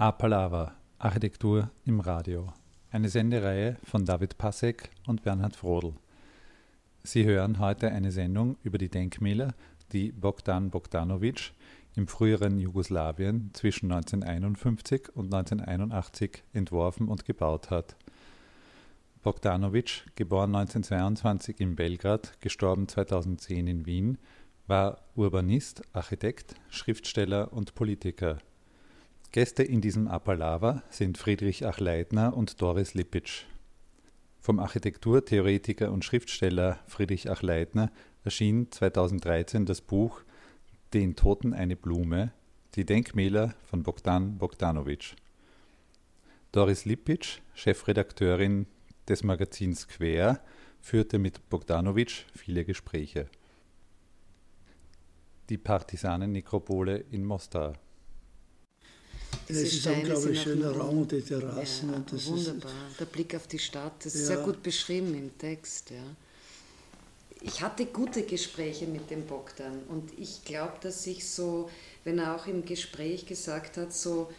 A-Palava, Architektur im Radio. Eine Sendereihe von David Passek und Bernhard Frodel. Sie hören heute eine Sendung über die Denkmäler, die Bogdan Bogdanovic im früheren Jugoslawien zwischen 1951 und 1981 entworfen und gebaut hat. Bogdanovic, geboren 1922 in Belgrad, gestorben 2010 in Wien, war Urbanist, Architekt, Schriftsteller und Politiker. Gäste in diesem Appalava sind Friedrich Achleitner und Doris Lippic. Vom Architekturtheoretiker und Schriftsteller Friedrich Achleitner erschien 2013 das Buch Den Toten eine Blume, die Denkmäler von Bogdan Bogdanovic. Doris Lippic, Chefredakteurin des Magazins Quer, führte mit Bogdanovic viele Gespräche. Die Partisanen-Nekropole in Mostar. Diese es ist ein unglaublich schöner Raum und die Terrassen. Ja, und das wunderbar. Ist, Der Blick auf die Stadt, das ist Ja. sehr gut beschrieben im Text. Ja. Ich hatte gute Gespräche mit dem Bogdan und ich glaube, dass ich so, wenn er auch im Gespräch gesagt hat, so,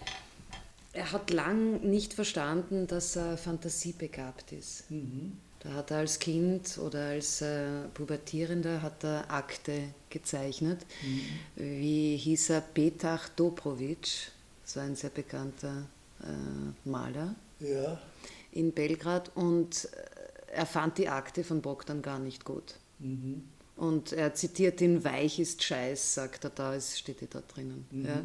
er hat lang nicht verstanden, dass er fantasiebegabt ist. Mhm. Da hat er als Kind oder als äh, Pubertierender hat er Akte gezeichnet. Wie hieß er? Petach Dobrovic, so ein sehr bekannter äh, Maler ja, in Belgrad. Und äh, er fand die Akte von Bogdan gar nicht gut. mhm. Und er zitiert ihn, weich ist Scheiß, sagt er da, es steht ja da drinnen. Ja.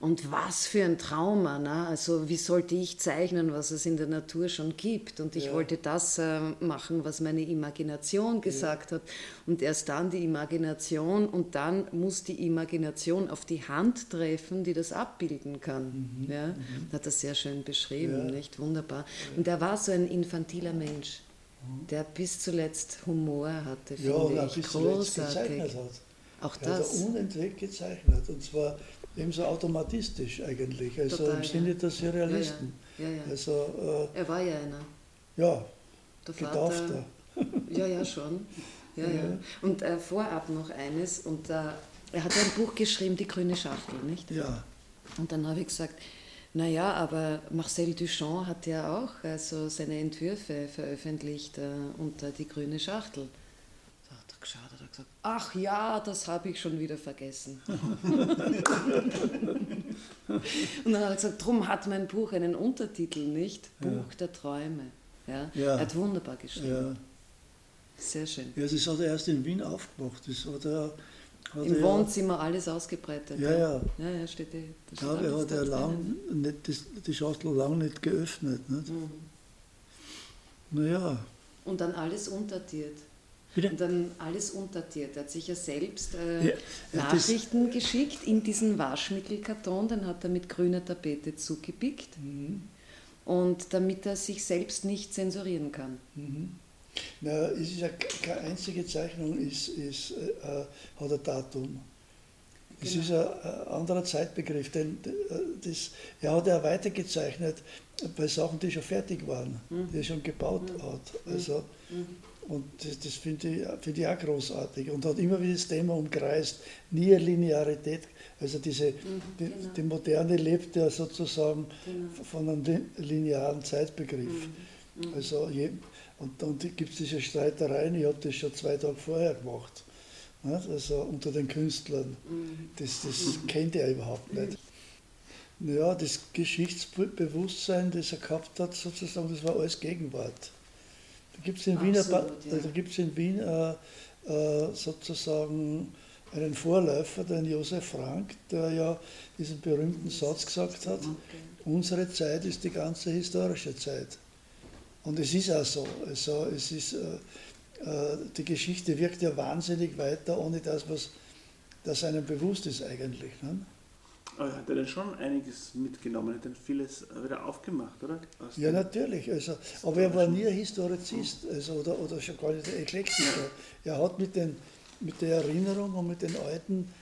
Und was für ein Trauma, ne? also wie sollte ich zeichnen, was es in der Natur schon gibt? Und ich Ja. wollte das äh, machen, was meine Imagination gesagt hat. Und erst dann die Imagination und dann muss die Imagination auf die Hand treffen, die das abbilden kann. Ja? Hat er sehr schön beschrieben, Ja. nicht? Wunderbar. Und er war so ein infantiler Mensch. Der bis zuletzt Humor hatte, ja finde und auch ich. bis zuletzt Großartig. gezeichnet hat. Auch Er hat das. er unentwegt gezeichnet und zwar ebenso automatistisch eigentlich, also Total, im ja. Sinne der Surrealisten. Ja, ja. Ja, ja. Also, Er war ja einer. äh, ja, Der getaufter. Ja, ja, schon. Ja, ja. Und äh, vorab noch eines. Und äh, er hat ja ein Buch geschrieben, Die grüne Schachtel, nicht? Ja, Und dann habe ich gesagt, naja, aber Marcel Duchamp hat ja auch also seine Entwürfe veröffentlicht äh, unter Die grüne Schachtel. Da hat er geschaut und hat gesagt, ach ja, das habe ich schon wieder vergessen. und dann hat er gesagt, drum hat mein Buch einen Untertitel, nicht? Buch der Träume. Ja? Ja. Er hat wunderbar geschrieben. ja. Sehr schön. ja, das hat er erst in Wien aufgemacht. Das hat er, Im er, Wohnzimmer alles ausgebreitet. Ja, ja. Ja, ja, steht eh. das Ja, steht er alles hat da er lang, drinnen. nicht, das, die Schachtel lang nicht geöffnet. Nicht? Mhm. Naja, Und dann alles untertiert. Bitte? Und dann alles untertiert. Er hat sich ja selbst äh, Ja, ja, das- Nachrichten geschickt in diesen Waschmittelkarton, den hat er mit grüner Tapete zugepickt. Mhm. Und damit er sich selbst nicht zensurieren kann. Na, es ist ja ke- keine einzige Zeichnung, ist, ist, äh, hat ein Datum. Es Genau. ist ein, anderer Zeitbegriff, denn äh, das, er hat ja weitergezeichnet bei Sachen, die schon fertig waren, Mhm. die er schon gebaut hat. Also, Und das, das finde ich, find ich auch großartig und hat immer wieder das Thema umkreist, nie eine Linearität. Also diese, die, genau. die Moderne lebt ja sozusagen von einem lin- linearen Zeitbegriff. Mhm. Also je, und dann gibt es diese Streitereien, ich habe das schon zwei Tage vorher gemacht, nicht? also unter den Künstlern. Das, das kennt er überhaupt nicht. Ja, das Geschichtsbewusstsein, das er gehabt hat, sozusagen, das war alles Gegenwart. Da gibt es in, Absolut, ja. da gibt's in Wien äh, äh, sozusagen einen Vorläufer, den Josef Frank, der ja diesen berühmten Satz gesagt hat, unsere Zeit ist die ganze historische Zeit. Und es ist auch so. Also es ist, äh, äh, die Geschichte wirkt ja wahnsinnig weiter, ohne dass was das einem bewusst ist eigentlich. Ne? Aber er hat ja dann schon einiges mitgenommen, hat dann vieles wieder aufgemacht, oder? Aus Ja, natürlich. Also, aber er war nie ein Historizist also, oder, oder schon gar nicht Eklektiker. Er hat mit, den, mit der Erinnerung und mit den alten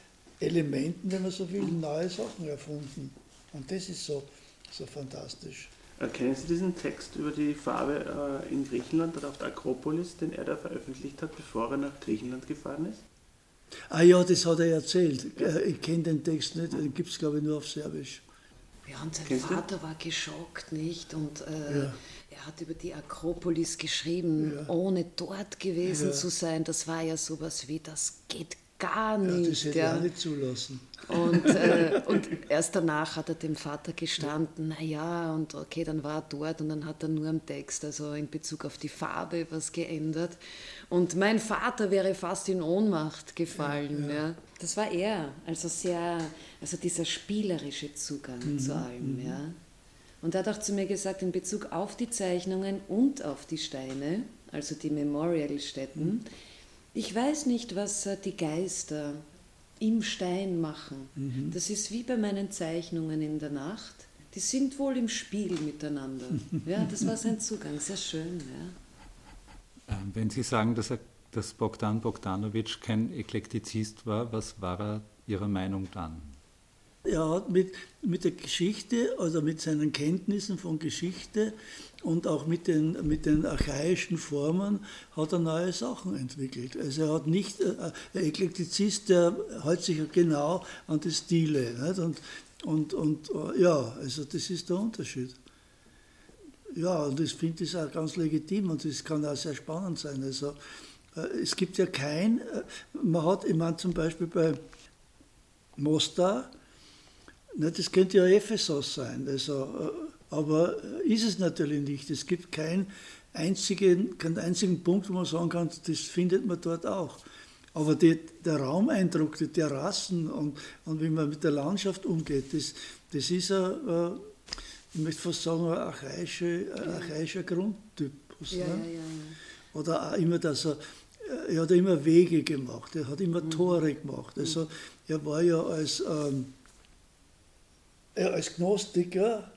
Elementen, wenn man so will, neue Sachen erfunden. Und das ist so, so fantastisch. Kennen Sie diesen Text über die Farbe äh, in Griechenland oder auf der Akropolis, den er da veröffentlicht hat, bevor er nach Griechenland gefahren ist? Ah ja, das hat er erzählt. Äh, Ich kenne den Text nicht, den gibt es glaube ich nur auf Serbisch. Ja, und sein Kennst Vater du? war geschockt, nicht? Und äh, ja. er hat über die Akropolis geschrieben, ja. ohne dort gewesen ja. zu sein. Das war ja sowas wie, das geht gar nicht. das hätte er nicht zulassen. Und, äh, und erst danach hat er dem Vater gestanden, naja, und okay, dann war er dort und dann hat er nur am Text, also in Bezug auf die Farbe, was geändert. Und mein Vater wäre fast in Ohnmacht gefallen. Ja, ja. ja. Das war er, also sehr, also dieser spielerische Zugang mhm, zu allem. Mhm. Ja. Und er hat auch zu mir gesagt, in Bezug auf die Zeichnungen und auf die Steine, also die Memorialstätten, mhm. Ich weiß nicht, was die Geister im Stein machen. Mhm. Das ist wie bei meinen Zeichnungen in der Nacht. Die sind wohl im Spiel miteinander. Ja, das war sein Zugang, sehr schön. Ja. Ähm, wenn Sie sagen, dass, er, dass Bogdan Bogdanovic kein Eklektizist war, was war er Ihrer Meinung dann? Er hat mit, mit der Geschichte, also mit seinen Kenntnissen von Geschichte und auch mit den, mit den archaischen Formen hat er neue Sachen entwickelt. Also er hat nicht, äh, der Eklektizist, der hält sich genau an die Stile. Nicht? Und, und, und äh, ja, also das ist der Unterschied. Ja, und ich finde das auch ganz legitim und das kann auch sehr spannend sein. Also äh, es gibt ja kein, man hat, ich meine zum Beispiel bei Mostar, das könnte ja Ephesus sein, also, aber ist es natürlich nicht. Es gibt keinen einzigen, keinen einzigen Punkt, wo man sagen kann, das findet man dort auch. Aber die, der Raumeindruck, die Terrassen und, und wie man mit der Landschaft umgeht, das, das ist ein, äh, ich möchte fast sagen, ein archaischer, archaischer Grundtypus. Ja, ne? ja, ja, Oder auch immer, dass er, er hat immer Wege gemacht, er hat immer mhm. Tore gemacht. Also er war ja als ähm, als Gnostiker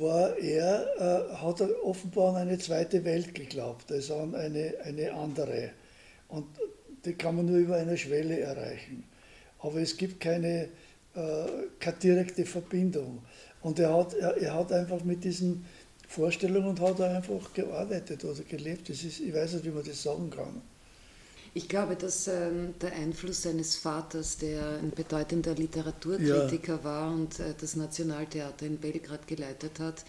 war er, äh, hat er offenbar an eine zweite Welt geglaubt, also an eine, eine andere. Und die kann man nur über eine Schwelle erreichen. Aber es gibt keine, äh, keine direkte Verbindung. Und er hat, er, er, hat einfach mit diesen Vorstellungen und hat einfach gearbeitet oder gelebt. Das ist, ich weiß nicht, wie man das sagen kann. Ich glaube, dass ähm, der Einfluss seines Vaters, der ein bedeutender Literaturkritiker ja. war und äh, das Nationaltheater in Belgrad geleitet hat,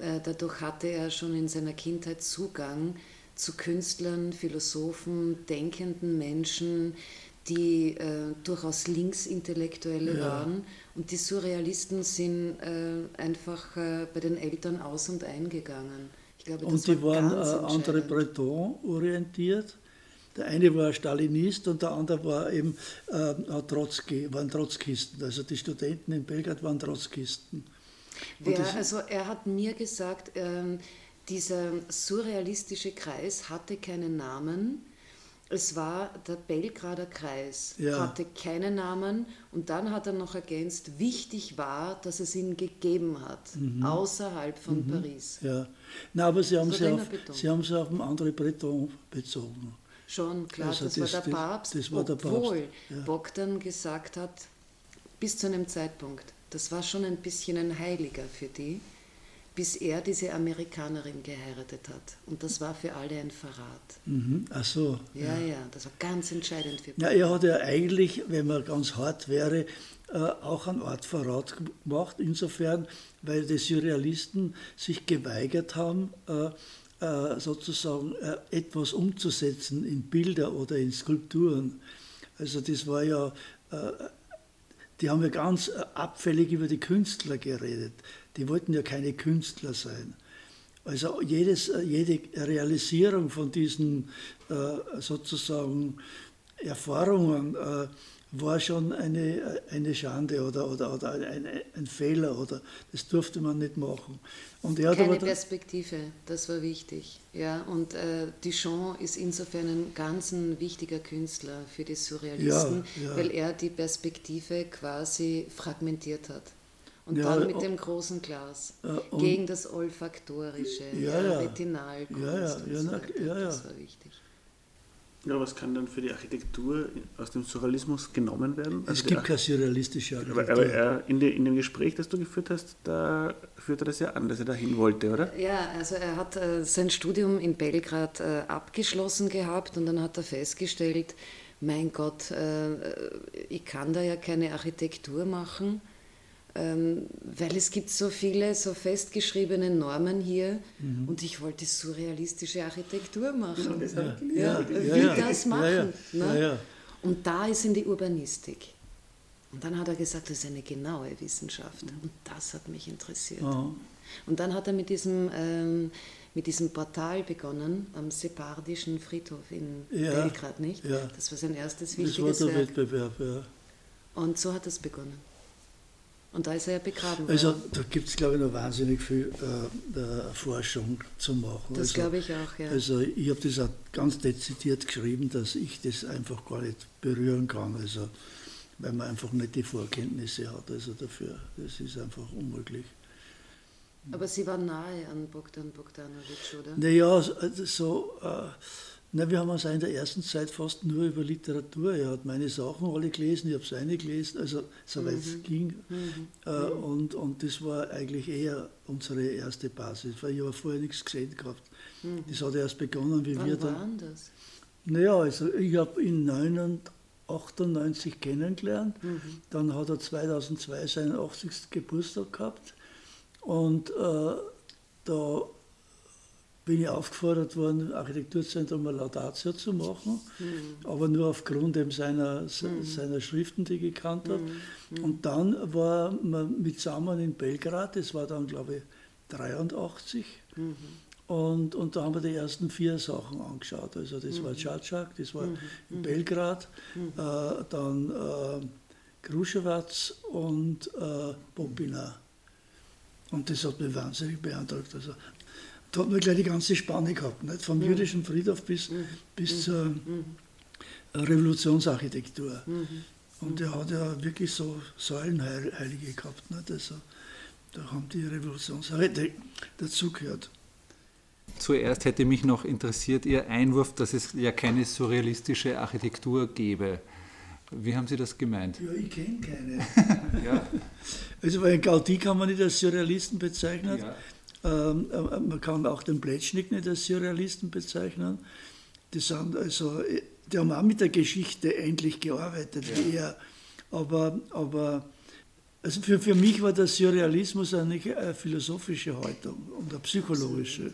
äh, dadurch hatte er schon in seiner Kindheit Zugang zu Künstlern, Philosophen, denkenden Menschen, die äh, durchaus Linksintellektuelle ja. waren. Und die Surrealisten sind äh, einfach äh, bei den Eltern aus und eingegangen. Glaube, und die war waren äh, André Breton orientiert? Der eine war Stalinist und der andere war eben äh, Trotzki, waren Trotzkisten. Also die Studenten in Belgrad waren Trotzkisten. Wer, also er hat mir gesagt, ähm, dieser surrealistische Kreis hatte keinen Namen. Es war der Belgrader Kreis, ja. hatte keinen Namen und dann hat er noch ergänzt, wichtig war, dass es ihn gegeben hat, mhm. außerhalb von mhm. Paris. Ja, Na, aber Sie haben, sie auf, sie haben sie auf den André Breton bezogen. Schon, klar, also das, das, war der Papst, das war der obwohl Papst. Ja. Bogdan gesagt hat, bis zu einem Zeitpunkt, das war schon ein bisschen ein Heiliger für die, bis er diese Amerikanerin geheiratet hat. Und das war für alle ein Verrat. Mhm. Ach so. Ja, ja, ja, das war ganz entscheidend für Bogdan. Ja, er hat ja eigentlich, wenn man ganz hart wäre, äh, auch eine Art Verrat gemacht, insofern, weil die Surrealisten sich geweigert haben, äh, sozusagen äh, etwas umzusetzen in Bilder oder in Skulpturen. Also das war ja, äh, die haben ja ganz abfällig über die Künstler geredet. Die wollten ja keine Künstler sein. Also jedes, jede Realisierung von diesen sozusagen Erfahrungen war schon eine, eine Schande oder, oder, oder ein, ein Fehler oder das durfte man nicht machen. Und er Keine Perspektive, das war wichtig. Ja, und äh, Duchamp ist insofern ein ganz ein wichtiger Künstler für die Surrealisten, ja, ja. weil er die Perspektive quasi fragmentiert hat. Und ja, dann mit dem großen Glas gegen das Olfaktorische, ja, ja, Retinalkunst ja, ja, ja, so ja, das war wichtig. Ja, was kann dann für die Architektur aus dem Surrealismus genommen werden? Also es gibt keine surrealistische Architektur. Aber, aber er, in, de, in, dem Gespräch, das du geführt hast, da führt er das ja an, dass er dahin wollte, oder? Ja, also er hat äh, sein Studium in Belgrad äh, abgeschlossen gehabt und dann hat er festgestellt, mein Gott, äh, ich kann da ja keine Architektur machen weil es gibt so viele so festgeschriebene Normen hier mhm. und ich wollte surrealistische Architektur machen. Ja, ja, ja, wie das machen. Ne? Und da ist in die Urbanistik. Und dann hat er gesagt, das ist eine genaue Wissenschaft. Und das hat mich interessiert. Oh. Und dann hat er mit diesem, ähm, mit diesem Portal begonnen, am Separdischen Friedhof in ja, Belgrad, nicht? Ja. Das war sein erstes wichtiges das war der Wettbewerb, ja. Und so hat es begonnen. Und da ist er ja begraben Also worden. da gibt es, glaube ich, noch wahnsinnig viel äh, Forschung zu machen. Das also, glaube ich auch, ja. Also ich habe das auch ganz dezidiert geschrieben, dass ich das einfach gar nicht berühren kann. Also weil man einfach nicht die Vorkenntnisse hat also dafür. Das ist einfach unmöglich. Aber Sie waren nahe an Bogdan Bogdanovic, oder? Naja, also so, äh, na, wir haben uns in der ersten Zeit fast nur über Literatur. Er hat meine Sachen alle gelesen, ich habe seine gelesen, also soweit mhm. es ging. Mhm. Äh, mhm. und, und das war eigentlich eher unsere erste Basis, weil ich habe vorher nichts gesehen gehabt. Mhm. Das hat erst begonnen, wie Wann wir dann. Wann das? Naja, also ich habe in 1998 kennengelernt. Mhm. Dann hat er 2002 seinen 80. Geburtstag gehabt. Und äh, da bin ich aufgefordert worden, Architekturzentrum eine Laudatio zu machen, mhm. aber nur aufgrund eben seiner, mhm. seiner Schriften, die ich gekannt habe. Mhm. Und dann war man mit zusammen in Belgrad, das war dann glaube ich 83. Mhm. Und, und da haben wir die ersten vier Sachen angeschaut. Also das war Čačak, mhm. das war mhm. in Belgrad, äh, dann äh, Kruševac und äh, Popina. Und das hat mich wahnsinnig beeindruckt. Also, da hat man gleich die ganze Spanne gehabt, nicht? vom mhm. jüdischen Friedhof bis, mhm. bis zur mhm. Revolutionsarchitektur. Mhm. Und er hat ja wirklich so Säulenheilige gehabt. Nicht? Also, da haben die Revolutionsarchitekten dazugehört. Zuerst hätte mich noch interessiert Ihr Einwurf, dass es ja keine surrealistische Architektur gäbe. Wie haben Sie das gemeint? Ja, ich kenne keine. ja. Also, weil Gaudi kann man nicht als Surrealisten bezeichnen. Ja. Ähm, äh, man kann auch den Pletschnik nicht als Surrealisten bezeichnen. Die, sind also, die haben auch mit der Geschichte endlich gearbeitet, ja. wie er. Aber, aber also für, für mich war der Surrealismus eigentlich eine philosophische Haltung und eine psychologische.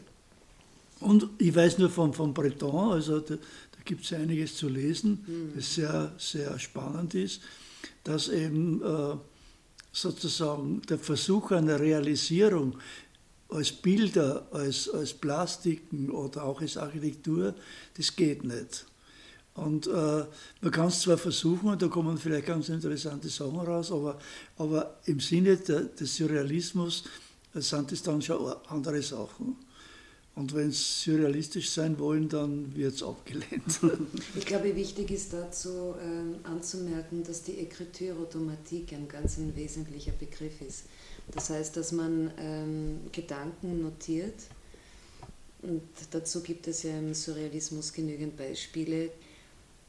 Und ich weiß nur von, von Breton, also da, da gibt es einiges zu lesen, mhm. das sehr, sehr spannend ist, dass eben äh, sozusagen der Versuch einer Realisierung als Bilder, als, als Plastiken oder auch als Architektur, das geht nicht. Und äh, man kann es zwar versuchen und da kommen vielleicht ganz interessante Sachen raus, aber, aber im Sinne der, des Surrealismus sind es dann schon andere Sachen. Und wenn es surrealistisch sein wollen, dann wird es abgelehnt. Ich glaube, wichtig ist dazu äh, anzumerken, dass die Ekritur-Automatik ein ganz ein wesentlicher Begriff ist. Das heißt, dass man ähm, Gedanken notiert. Und dazu gibt es ja im Surrealismus genügend Beispiele,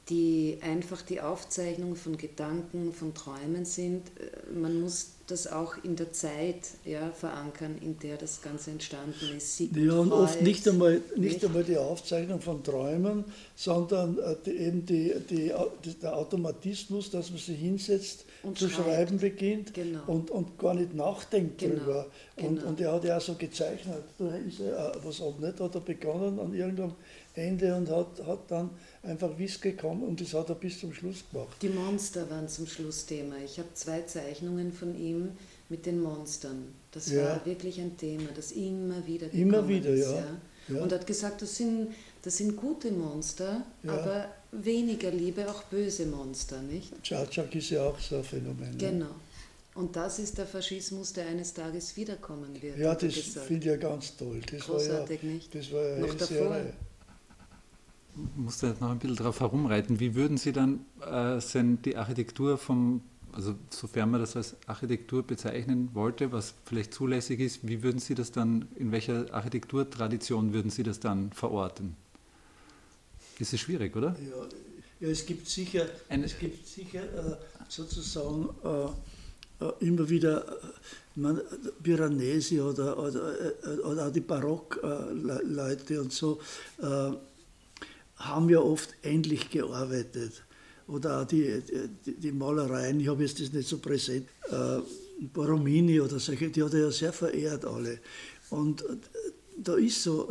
die einfach die Aufzeichnung von Gedanken, von Träumen sind. Äh, man muss das auch in der Zeit ja, verankern, in der das Ganze entstanden ist. Sigmund ja, und Freud, oft nicht einmal, nicht, nicht, einmal die Aufzeichnung von Träumen, sondern äh, die, eben die, die, der Automatismus, dass man sich hinsetzt, und zu schreibt. schreiben beginnt genau. und, und gar nicht nachdenkt genau. drüber. Und, genau. und er hat ja auch so gezeichnet. Da ist er, was auch nicht, hat er begonnen an irgendeinem Ende und hat, hat dann einfach Wiss gekommen und das hat er bis zum Schluss gemacht. Die Monster waren zum Schluss Thema. Ich habe zwei Zeichnungen von ihm mit den Monstern. Das ja. war wirklich ein Thema, das immer wieder Immer wieder, ist, ja. ja. Und hat gesagt, das sind, das sind gute Monster, ja. aber weniger Liebe, auch böse Monster, nicht? Czarczak ist ja auch so ein Phänomen. Genau. Und das ist der Faschismus, der eines Tages wiederkommen wird. Ja, das finde ich ja ganz toll. Das Großartig, war ja, nicht? Das war ja Noch davor. Serie musste jetzt noch ein bisschen darauf herumreiten. Wie würden Sie dann äh, die Architektur vom, also sofern man das als Architektur bezeichnen wollte, was vielleicht zulässig ist, wie würden Sie das dann, in welcher Architekturtradition würden Sie das dann verorten? Ist es schwierig, oder? Ja, ja es gibt sicher, Ein, es gibt sicher äh, sozusagen äh, äh immer wieder äh, man, Piranesi oder, oder, äh, oder auch die Barockleute und so haben ja oft ähnlich gearbeitet. Oder auch die, die, die Malereien, ich habe jetzt das nicht so präsent, äh, Borromini oder solche, die hat er ja sehr verehrt alle. Und da ist so,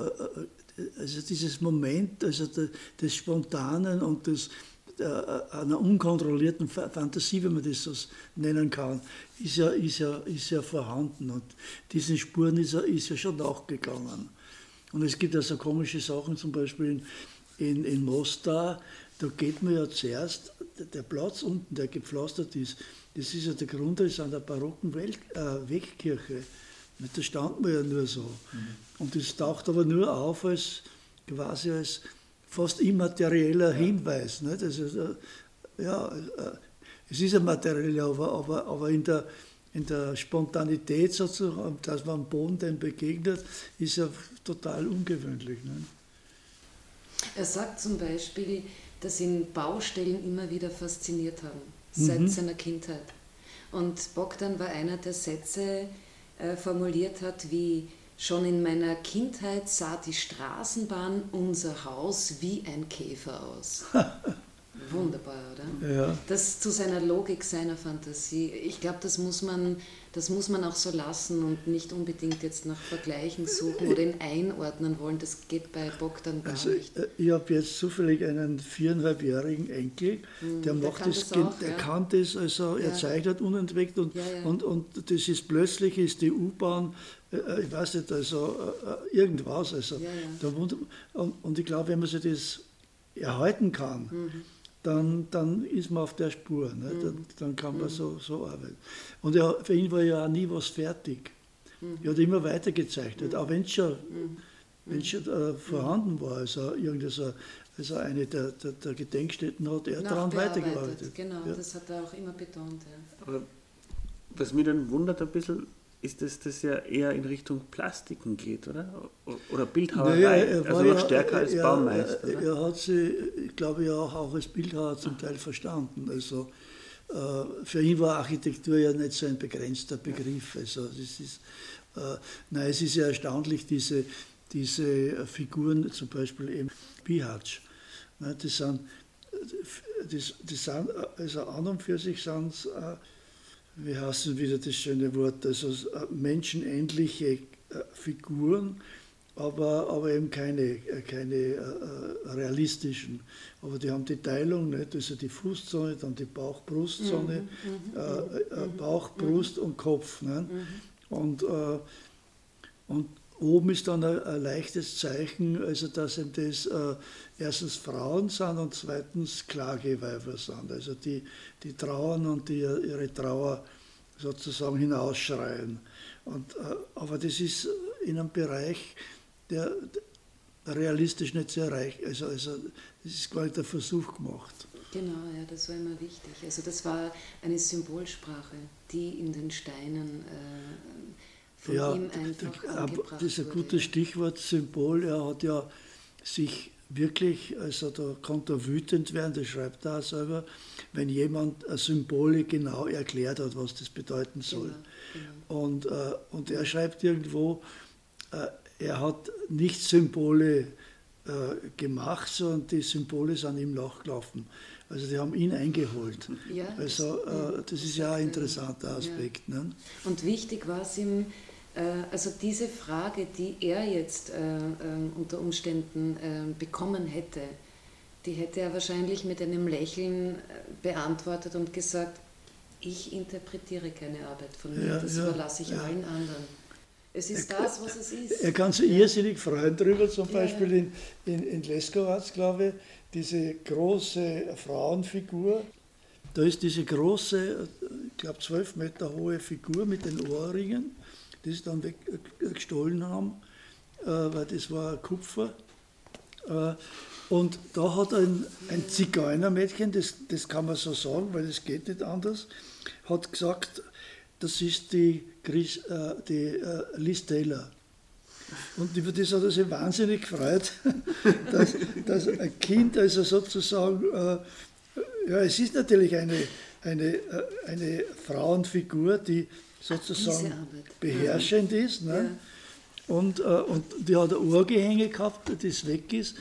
also dieses Moment also des Spontanen und des, einer unkontrollierten Fantasie, wenn man das so nennen kann, ist ja, ist ja, ist ja vorhanden. Und diesen Spuren ist er, ist ja schon nachgegangen. Und es gibt ja so komische Sachen, zum Beispiel in, in, in Mostar, da geht man ja zuerst, der Platz unten, der gepflastert ist, das ist ja der Grundriss an der barocken Welt, äh, Wegkirche. Da stand man ja nur so. Mhm. Und das taucht aber nur auf als quasi als fast immaterieller Hinweis. Nicht? Also, äh, ja, äh, es ist ein materieller, aber, aber, aber in, der, in der Spontanität sozusagen, dass man am Boden dem begegnet, ist ja total ungewöhnlich. Nicht? Er sagt zum Beispiel, dass ihn Baustellen immer wieder fasziniert haben, seit mhm. seiner Kindheit. Und Bogdan war einer, der Sätze äh, formuliert hat wie Schon in meiner Kindheit sah die Straßenbahn unser Haus wie ein Käfer aus. Wunderbar, oder? Ja. Das zu seiner Logik, seiner Fantasie. Ich glaube, das muss man das muss man auch so lassen und nicht unbedingt jetzt nach Vergleichen suchen oder ihn einordnen wollen. Das geht bei Bogdan gar also, nicht. Äh, ich habe jetzt zufällig einen viereinhalbjährigen Enkel, hm, der, der macht das, das auch, der ja. kann das, also ja. er zeichnet unentwegt und, ja, und, und das ist plötzlich ist die U-Bahn, äh, äh, ich weiß nicht, also irgendwas. Also, und, und ich glaube, wenn man sich das erhalten kann, mhm dann, dann ist man auf der Spur. Ne? Mhm. Dann, dann, kann man mhm. so, so arbeiten. Und er, für ihn war ja auch nie was fertig. Mhm. Er hat immer weitergezeichnet, auch wenn es schon, mhm. wenn's schon äh, vorhanden war. Also, so, also eine der, der, der, Gedenkstätten hat er daran weitergearbeitet. Genau, ja. das hat er auch immer betont. Ja. Aber was mich dann wundert ein bisschen, ist, dass das ja eher in Richtung Plastiken geht, oder? Oder Bildhauerei, naja, also noch stärker als er, Baumeister. Er, er, hat sie, ich glaube ja auch, auch als Bildhauer zum Teil verstanden. Also äh, für ihn war Architektur ja nicht so ein begrenzter Begriff. Also das ist, äh, nein, es ist ja erstaunlich, diese, diese Figuren, zum Beispiel eben Bihatsch, ne, das sind, das, das sind, also an und für sich sind es äh, wie heißt denn wieder das schöne Wort, also äh, menschenähnliche äh, Figuren, aber, aber eben keine, äh, keine realistischen. Aber die haben die Teilung, nicht? also die Fußzone, dann die Bauch-Brustzone, mhm, mhm, mhm, Bauch, Brust und Kopf. Nicht? Und, und oben ist dann ein, ein, leichtes Zeichen, also dass eben das äh, erstens Frauen sind und zweitens Klageweiber sind, also die, die trauern und die ihre Trauer sozusagen hinausschreien. Und, äh, aber das ist in einem Bereich, der realistisch nicht zu erreichen, also, also das ist nicht der Versuch gemacht. Genau, ja, das war immer wichtig. Also das war eine Symbolsprache, die in den Steinen äh, von ja, ihm einfach der, angebracht Das ist ein gutes Stichwort, Symbol. Er hat ja sich wirklich, also da konnte er wütend werden, das schreibt er auch selber, wenn jemand Symbole genau erklärt hat, was das bedeuten soll. Genau, genau. Und, äh, und er schreibt irgendwo, äh, er hat nicht Symbole äh, gemacht, sondern die Symbole sind ihm nachgelaufen. Also die haben ihn eingeholt. Ja, also äh, das ist ja ein interessanter Aspekt. Ja. Ne? Und wichtig war es ihm, äh, also diese Frage, die er jetzt äh, ähm, unter Umständen äh, bekommen hätte, die hätte er wahrscheinlich mit einem Lächeln beantwortet und gesagt, ich interpretiere keine Arbeit von mir, ja, das ja, überlasse ich ja. allen anderen. Es ist er, das, was es ist. Er kann sich irrsinnig freuen darüber, zum Beispiel in, in, in Leskowatz, glaube ich, diese große Frauenfigur. Da ist diese große, ich glaube zwölf Meter hohe Figur mit den Ohrringen die sie dann weggestohlen haben, äh, weil das war Kupfer. Äh, und da hat ein, ein Zigeunermädchen, das, das kann man so sagen, weil es geht nicht anders, hat gesagt, das ist die, Chris, äh, die äh, Liz Taylor. Und über das hat er sich wahnsinnig gefreut, dass, dass ein Kind also sozusagen, äh, ja, es ist natürlich eine, eine, äh, eine Frauenfigur, die sozusagen beherrschend ist. Ne? Ja. Und, äh, und die hat ein Ohrgehänge gehabt, das weg ist.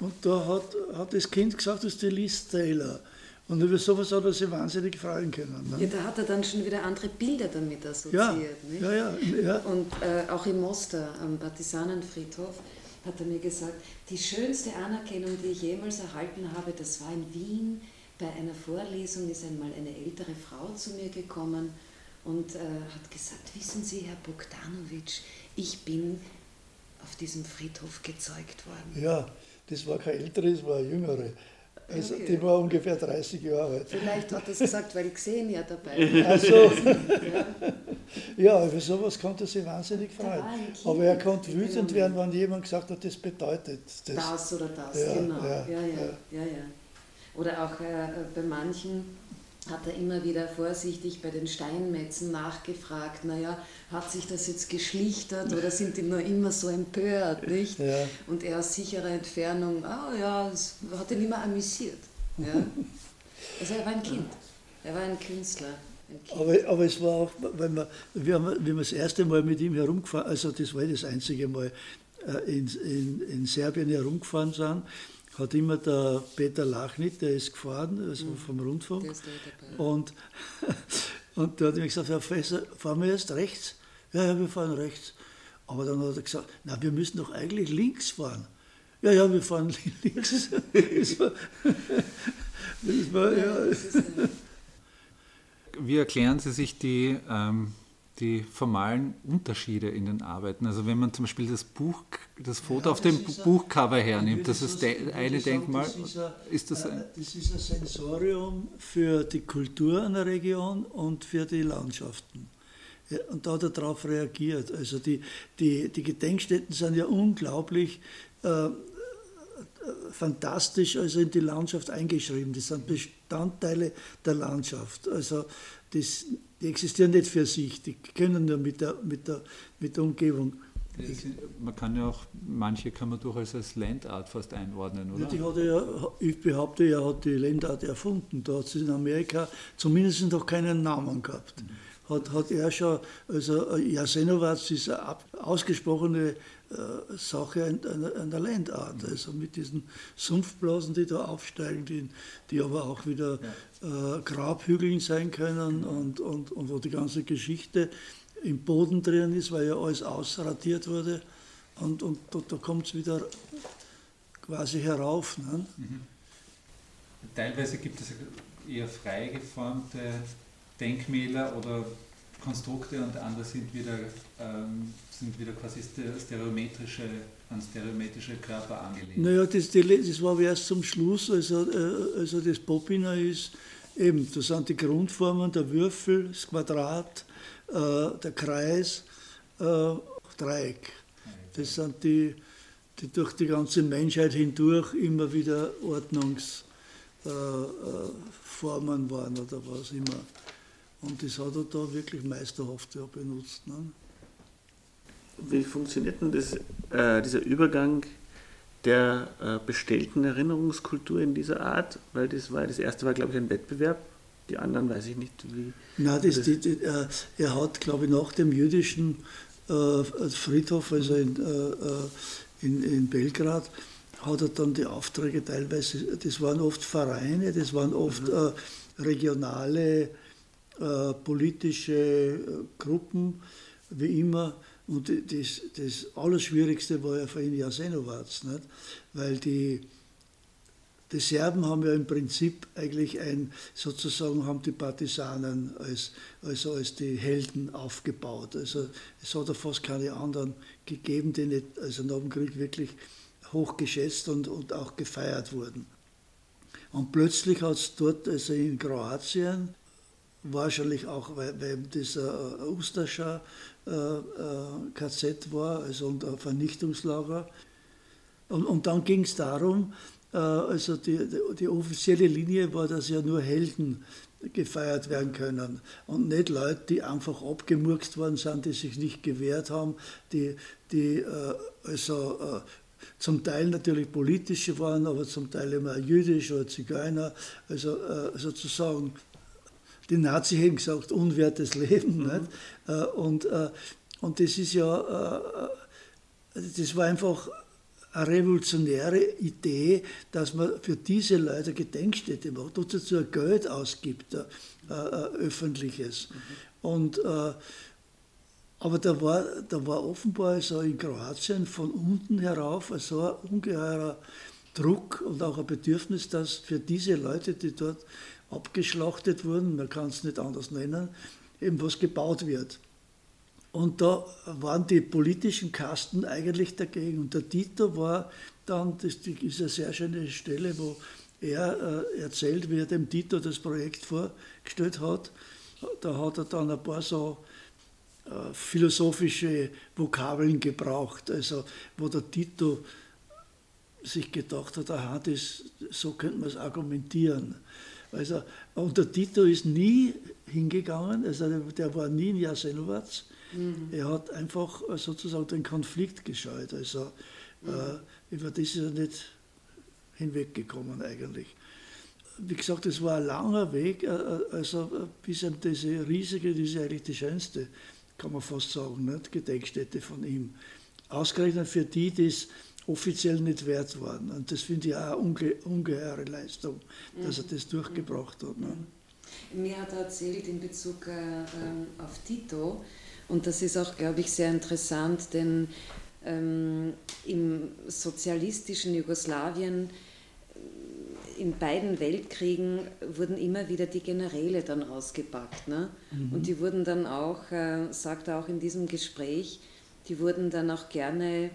Und da hat, hat das Kind gesagt, das ist die Liz Taylor. Und über sowas hat er sich wahnsinnig freuen können. Ne? Ja, da hat er dann schon wieder andere Bilder damit assoziiert. Ja? Ja, ja, ja. Und äh, auch in Mostar am Partisanenfriedhof hat er mir gesagt, die schönste Anerkennung, die ich jemals erhalten habe, das war in Wien. Bei einer Vorlesung ist einmal eine ältere Frau zu mir gekommen und äh, hat gesagt, wissen Sie, Herr Bogdanowitsch, ich bin auf diesem Friedhof gezeugt worden. Ja, das war kein ältere, das war eine jüngere. Also okay. die war ungefähr 30 Jahre alt. Vielleicht hat er es gesagt, weil Xenia dabei war. Also, ja. ja, über sowas konnte er sich wahnsinnig freuen. Aber er konnte wütend werden, wenn jemand gesagt hat, das bedeutet das. Das oder das, ja, genau. Ja, ja, ja. ja, Oder auch äh, bei manchen hat er immer wieder vorsichtig bei den Steinmetzen nachgefragt, naja, hat sich das jetzt geschlichtert oder sind die nur immer so empört, nicht? Ja. Und er aus sicherer Entfernung, ah ja, es hat ihn immer amüsiert. Ja? Also er war ein Kind, er war ein Künstler. Aber, aber es war auch, wenn wir, wir haben, wenn wir das erste Mal mit ihm herumgefahren, also das war das einzige Mal äh, in, in, in Serbien herumgefahren sind, hat immer der Peter Lachnit, der ist gefahren, also mhm. vom Rundfunk. Und, und der hat mir gesagt, Herr Professor, fahren wir jetzt rechts? Ja, ja, wir fahren rechts. Aber dann hat er gesagt, na, wir müssen doch eigentlich links fahren. Ja, ja, wir fahren links. das war, das war, ja. Wie erklären Sie sich die ähm, die formalen Unterschiede in den Arbeiten. Also wenn man zum Beispiel das Buch, das Foto ja, auf dem Buchcover hernimmt, das ist das eine Denkmal. Das ist, ein, ist das, ein, das ist ein Sensorium für die Kultur einer Region und für die Landschaften. Ja, und da hat er darauf reagiert. Also die, die, die Gedenkstätten sind ja unglaublich äh, fantastisch also in die Landschaft eingeschrieben. Das sind Bestandteile der Landschaft. Also das, die existieren nicht für sich, die können nur mit der, mit der, mit der Umgebung. Man kann ja auch, manche kann man durchaus als Landart fast einordnen, oder? Ja, ja, ich behaupte, er hat die Landart erfunden. Da hat es in Amerika zumindest noch keinen Namen gehabt. Mhm. Hat, hat er schon, also Jasenovac ist eine ausgesprochene äh, Sache an, der Landart. Also mit diesen Sumpfblasen, die da aufsteigen, die, die aber auch wieder ja. äh, Grabhügeln sein können und, und, und wo die ganze Geschichte im Boden drin ist, weil ja alles ausradiert wurde. Und, und da, da kommt es wieder quasi herauf. Ne? Mhm. Teilweise gibt es eher frei geformte Denkmäler oder Konstrukte und andere sind wieder, ähm, sind wieder quasi stereometrische, an stereometrische Körper angelegt. Naja, das, das war aber erst zum Schluss, also, äh, also das Popina ist eben, das sind die Grundformen, der Würfel, das Quadrat, äh, der Kreis, äh, Dreieck. Das sind die, die durch die ganze Menschheit hindurch immer wieder Ordnungsformen äh, äh, waren oder was immer. Und das hat er da wirklich meisterhaft ja benutzt. Ne? Wie funktioniert denn das, äh, dieser Übergang der äh, bestellten Erinnerungskultur in dieser Art? Weil das war das erste war, glaube ich, ein Wettbewerb. Die anderen weiß ich nicht, wie. Nein, das, das die, die, äh, er hat, glaube ich, nach dem jüdischen äh, Friedhof, also in, äh, äh, in, in Belgrad, hat er dann die Aufträge teilweise, das waren oft Vereine, das waren oft mhm. regionale äh, politische äh, Gruppen, wie immer. Und das, das Allerschwierigste war ja für ihn Jasenovac, nicht? weil die, die Serben haben ja im Prinzip eigentlich ein, sozusagen haben die Partisanen als, also als die Helden aufgebaut. Also es hat ja fast keine anderen gegeben, die nicht, also nach dem Krieg wirklich hochgeschätzt und, und auch gefeiert wurden. Und plötzlich hat es dort, also in Kroatien, wahrscheinlich auch, weil, weil dieser äh, Ustascha äh, äh, KZ war, also ein Vernichtungslager. Und, und dann ging es darum, äh, also die, die, die, offizielle Linie war, dass ja nur Helden gefeiert werden können und nicht Leute, die einfach abgemurkst worden sind, die sich nicht gewehrt haben, die, die äh, also äh, zum Teil natürlich politische waren, aber zum Teil immer jüdisch oder Zigeuner, also sozusagen die Nazi hätten gesagt, unwertes Leben. Mhm. Nicht? Äh, und, äh, und das ist ja, äh, das war einfach eine revolutionäre Idee, dass man für diese Leute Gedenkstätte macht und dazu Geld ausgibt, äh, öffentliches. Mhm. Und, äh, aber da war, da war offenbar so in Kroatien von unten herauf so ein ungeheurer Druck und auch ein Bedürfnis, dass für diese Leute, die dort abgeschlachtet wurden, man kann es nicht anders nennen, eben was gebaut wird. Und da waren die politischen Kasten eigentlich dagegen. Und der Tito war dann, das ist eine sehr schöne Stelle, wo er äh, erzählt, wie er dem Tito das Projekt vorgestellt hat. Da hat er dann ein paar so äh, philosophische Vokabeln gebraucht, also wo der Tito sich gedacht hat, aha, das, so könnte man es argumentieren. Also, und der Tito ist nie hingegangen, also der war nie in Jasenovac, Mhm. Er hat einfach äh, sozusagen den Konflikt gescheut. Also mhm. äh, über das ist er nicht hinweggekommen eigentlich. Wie gesagt, es war ein langer Weg, äh, äh also äh, bis an diese riesige, das ist eigentlich die schönste, kann man fast sagen, nicht? Gedenkstätte von ihm. Ausgerechnet für die, die es offiziell nicht wert waren. Und das finde ich auch eine unge ungeheure Leistung, dass er mhm. das durchgebracht hat. Ne? Mhm. Mir hat er erzählt in Bezug äh, ähm, auf Tito, und das ist auch, glaube ich, sehr interessant, denn ähm, im sozialistischen Jugoslawien äh, in beiden Weltkriegen wurden immer wieder die Generäle dann rausgepackt. Ne? Mhm. Und die wurden dann auch, äh, sagt er auch in diesem Gespräch, die wurden dann auch gerne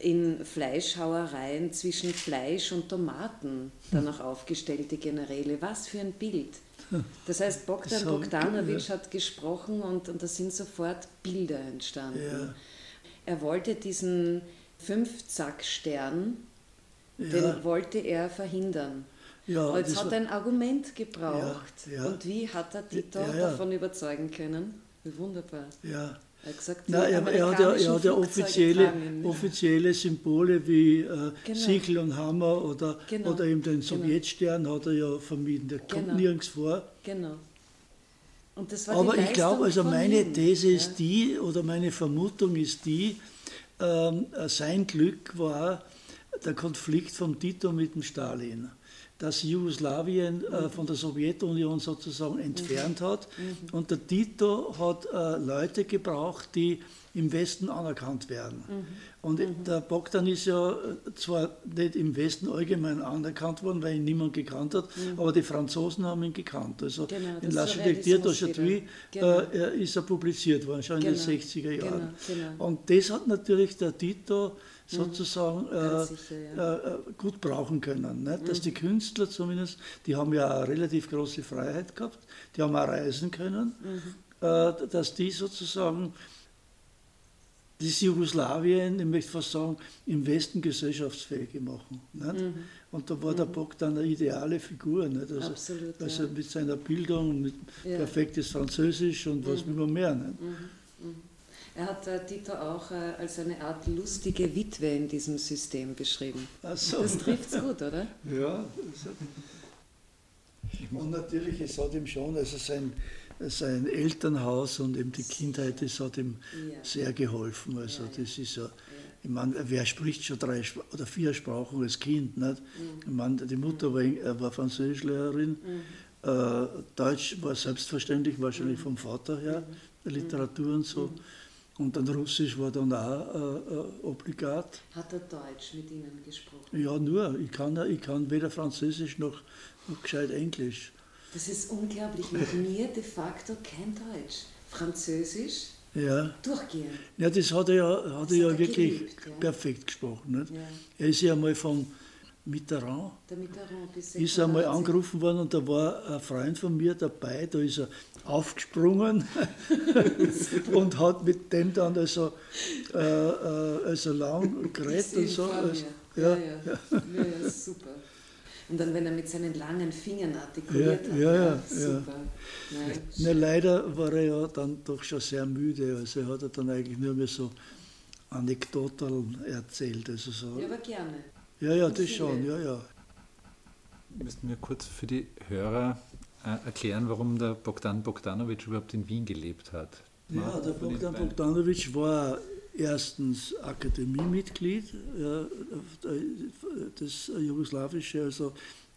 in Fleischhauereien zwischen Fleisch und Tomaten dann auch aufgestellt, die Generäle. Was für ein Bild. Das heißt, Bogdan so, Bogdanovic ja. hat gesprochen und, und da sind sofort Bilder entstanden. Ja. Er wollte diesen Fünfzack-Stern, ja. den wollte er verhindern. Ja, Aber jetzt hat er ein Argument gebraucht. Und wie hat er Tito davon überzeugen können? Wie wunderbar. Ja. Er hat gesagt, Nein, er, er, hat ja, er hat ja offizielle, offizielle Symbole wie äh, genau. Sichel und Hammer oder, genau. oder eben den genau. Sowjetstern genau. hat er ja vermieden. Der kommt genau. nirgends vor. Genau. Aber ich glaube, also meine. These ist die, oder meine Vermutung ist die, ähm, sein Glück war der Konflikt von Tito mit dem Stalin dass Jugoslawien äh, von der Sowjetunion sozusagen entfernt hat. Mhm. Und der Tito hat äh, Leute gebraucht, die im Westen anerkannt werden. Mhm. Und mhm. der Bogdan ist ja äh, zwar nicht im Westen allgemein anerkannt worden, weil ihn niemand gekannt hat, mhm. aber die Franzosen haben ihn gekannt. Also genau, in La Chedectier d'Aujourd'hui genau. äh, ist er publiziert worden, schon genau. in den 60er genau, Jahren. Genau, Und das hat natürlich der Tito. Sozusagen äh, sicher, ja. äh, gut brauchen können. Ne? Dass mhm. die Künstler zumindest, die haben ja eine relativ große Freiheit gehabt, die haben auch reisen können, mhm. äh, dass die sozusagen das Jugoslawien, ich möchte fast sagen, im Westen gesellschaftsfähig machen. Mhm. Und da war der mhm. Bock dann eine ideale Figur. Nicht? Also, Absolut, also ja. mit seiner Bildung, mit ja. perfektes Französisch und was mhm. immer mehr. Nicht? Er hat äh, Tito auch äh, als eine Art lustige Witwe in diesem System beschrieben. So. Das trifft es gut, oder? Ja. Und natürlich, es hat ihm schon, also sein, sein Elternhaus und eben die Kindheit, das hat ihm ja. sehr geholfen. Also ja, das ist ja, ich meine, wer spricht schon drei oder vier Sprachen als Kind? Nicht? Mhm. Ich meine, die Mutter war, äh, war Französischlehrerin, mhm. äh, Deutsch war selbstverständlich, wahrscheinlich mhm. vom Vater her, mhm. Literatur und so. Und dann Russisch war dann auch äh, äh, obligat. Hat er Deutsch mit Ihnen gesprochen? Ja, nur. Ich kann, ich kann weder Französisch noch, noch gescheit Englisch. Das ist unglaublich. Mit mir de facto kein Deutsch. Französisch ja. durchgehend. Ja, das hat er ja, hat er ja wirklich geliebt, ja. perfekt gesprochen. Nicht? Ja. Er ist ja mal von Mitterrand, Mitterrand ist einmal angerufen worden und da war ein Freund von mir dabei, da ist er aufgesprungen und hat mit dem dann also, äh, äh, also lang geredet und so. Also, ja, ja, ja. ja, super. Und dann, wenn er mit seinen langen Fingern artikuliert ja, hat. Ja, ja, super. Ja. Na, leider war er ja dann doch schon sehr müde. Also hat er dann eigentlich nur mehr so Anekdoten erzählt. Also so. Ja, aber gerne. Ja, ja, das schon, ja, ja. Müssten wir kurz für die Hörer äh, erklären, warum der Bogdan Bogdanovic überhaupt in Wien gelebt hat? Ja, der Bogdan Bogdanovic war erstens Akademiemitglied, ja, das jugoslawische, also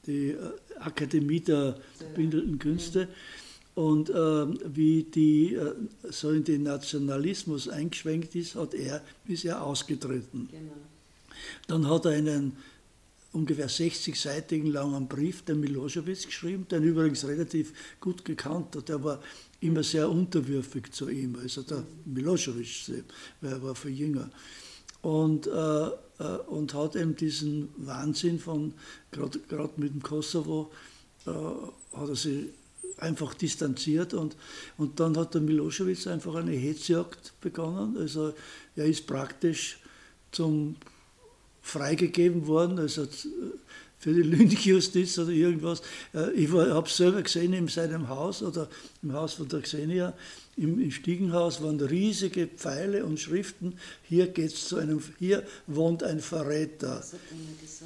die Akademie der bildenden Künste. Und äh, wie die äh, so in den Nationalismus eingeschwenkt ist, hat er bisher ausgetreten. Genau. Dann hat er einen ungefähr 60-seitigen langen Brief der Milosevic geschrieben, den übrigens relativ gut gekannt hat. Der war immer sehr unterwürfig zu ihm, also der Milosevic, weil er war viel jünger. Und, äh, äh, und hat eben diesen Wahnsinn von, gerade mit dem Kosovo, äh, hat er sich einfach distanziert und, und dann hat der Milosevic einfach eine Hetzjagd begonnen. Also er ist praktisch zum freigegeben worden, also für die Lynchjustiz oder irgendwas. Äh, ich habe es selber gesehen in seinem Haus oder im Haus von der Xenia, im, im Stiegenhaus waren riesige Pfeile und Schriften. Hier geht's zu einem, hier wohnt ein Verräter.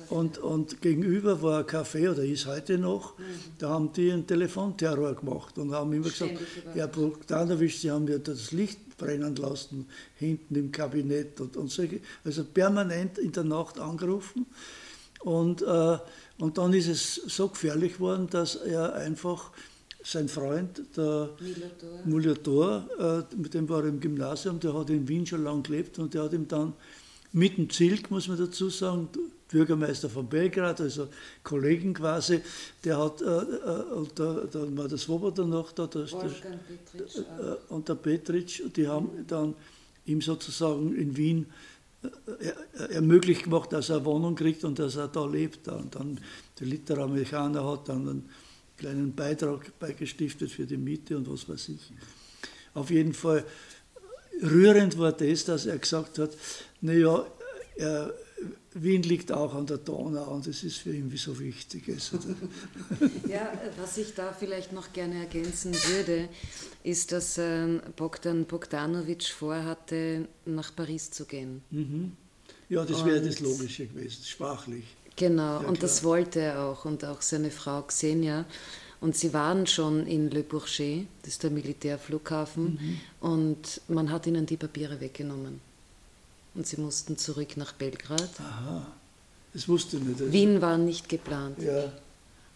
Und, und gegenüber war ein Café oder ist heute noch. Mhm. Da haben die einen Telefonterror gemacht und haben immer gesagt, Herr Bogdanovic, Sie haben ja das Licht brennen lassen hinten im Kabinett und, und solche, also permanent in der Nacht angerufen. Und, äh, und dann ist es so gefährlich geworden, dass er einfach sein Freund, der Muliator, äh, mit dem war er im Gymnasium, der hat in Wien schon lange gelebt und der hat ihm dann mit dem Zilk, muss man dazu sagen, Bürgermeister von Belgrad, also Kollegen quasi, der hat, äh, äh, und da, da war der Svoboda noch da, der, der, Petric, äh, und der Petric, die haben dann ihm sozusagen in Wien äh, ermöglicht gemacht, dass er eine Wohnung kriegt und dass er da lebt. Und dann der Literamerikaner hat dann einen kleinen Beitrag beigestiftet für die Miete und was weiß ich. Auf jeden Fall rührend war das, dass er gesagt hat, naja, er, Wien liegt auch an der Donau und das ist für ihn wie so wichtig. Also ja, was ich da vielleicht noch gerne ergänzen würde, ist, dass ähm, Bogdan Bogdanovic vorhatte, nach Paris zu gehen. Mhm. Ja, das wäre das Logische gewesen, sprachlich. Genau, ja, und das wollte er auch und auch seine Frau Xenia. Und sie waren schon in Le Bourget, das ist der Militärflughafen, mhm. und man hat ihnen die Papiere weggenommen. Und sie mussten zurück nach Belgrad. Aha, das wusste ich nicht. Wien war nicht geplant. Ja.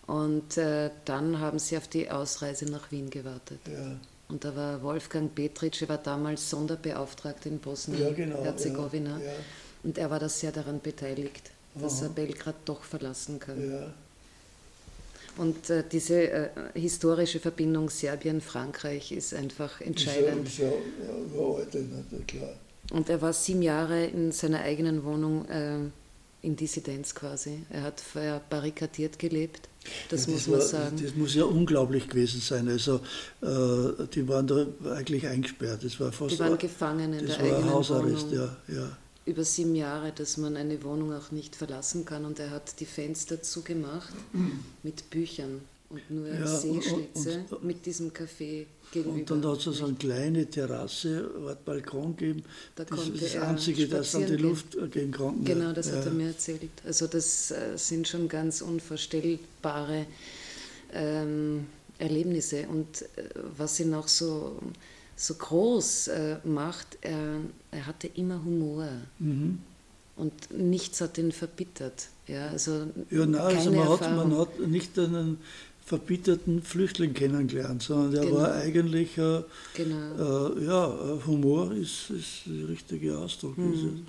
Und äh, dann haben sie auf die Ausreise nach Wien gewartet. Ja. Und da war Wolfgang Petritsch, er war damals Sonderbeauftragter in Bosnien-Herzegowina. Ja, genau, ja, und er war da sehr daran beteiligt dass er Belgrad doch verlassen kann. Und äh, diese äh, historische Verbindung Serbien-Frankreich ist einfach entscheidend. Ist ja, ist ja, ja heute, klar. Und er war sieben Jahre in seiner eigenen Wohnung äh, in Dissidenz quasi. Er hat barrikadiert gelebt. Das, ja, das muss man war, sagen. Das muss ja unglaublich gewesen sein. Also, äh, die waren da eigentlich eingesperrt. Das war fast die waren gefangen in das der war Hausarrest, Wohnung. ja. ja über sieben Jahre, dass man eine Wohnung auch nicht verlassen kann und er hat die Fenster zugemacht mit Büchern und nur ja, Seeschlitze und, und, mit diesem Café gegenüber. Und dann hat es so eine kleine Terrasse, Art Balkon gegeben. Da das ist das Einzige, das an die Luft gehen konnte. Genau, das ja. hat er mir erzählt. Also das äh, sind schon ganz unvorstellbare ähm, Erlebnisse und äh, was ihn auch so so groß äh, macht, er, er, hatte immer Humor. Mhm. Und nichts hat ihn verbittert. Ja, also ja nein, also man, hat, man hat nicht einen verbitterten Flüchtling kennengelernt, sondern der genau. war eigentlich, äh, genau. äh, ja, Humor ist, ist der richtige Ausdruck. Mhm.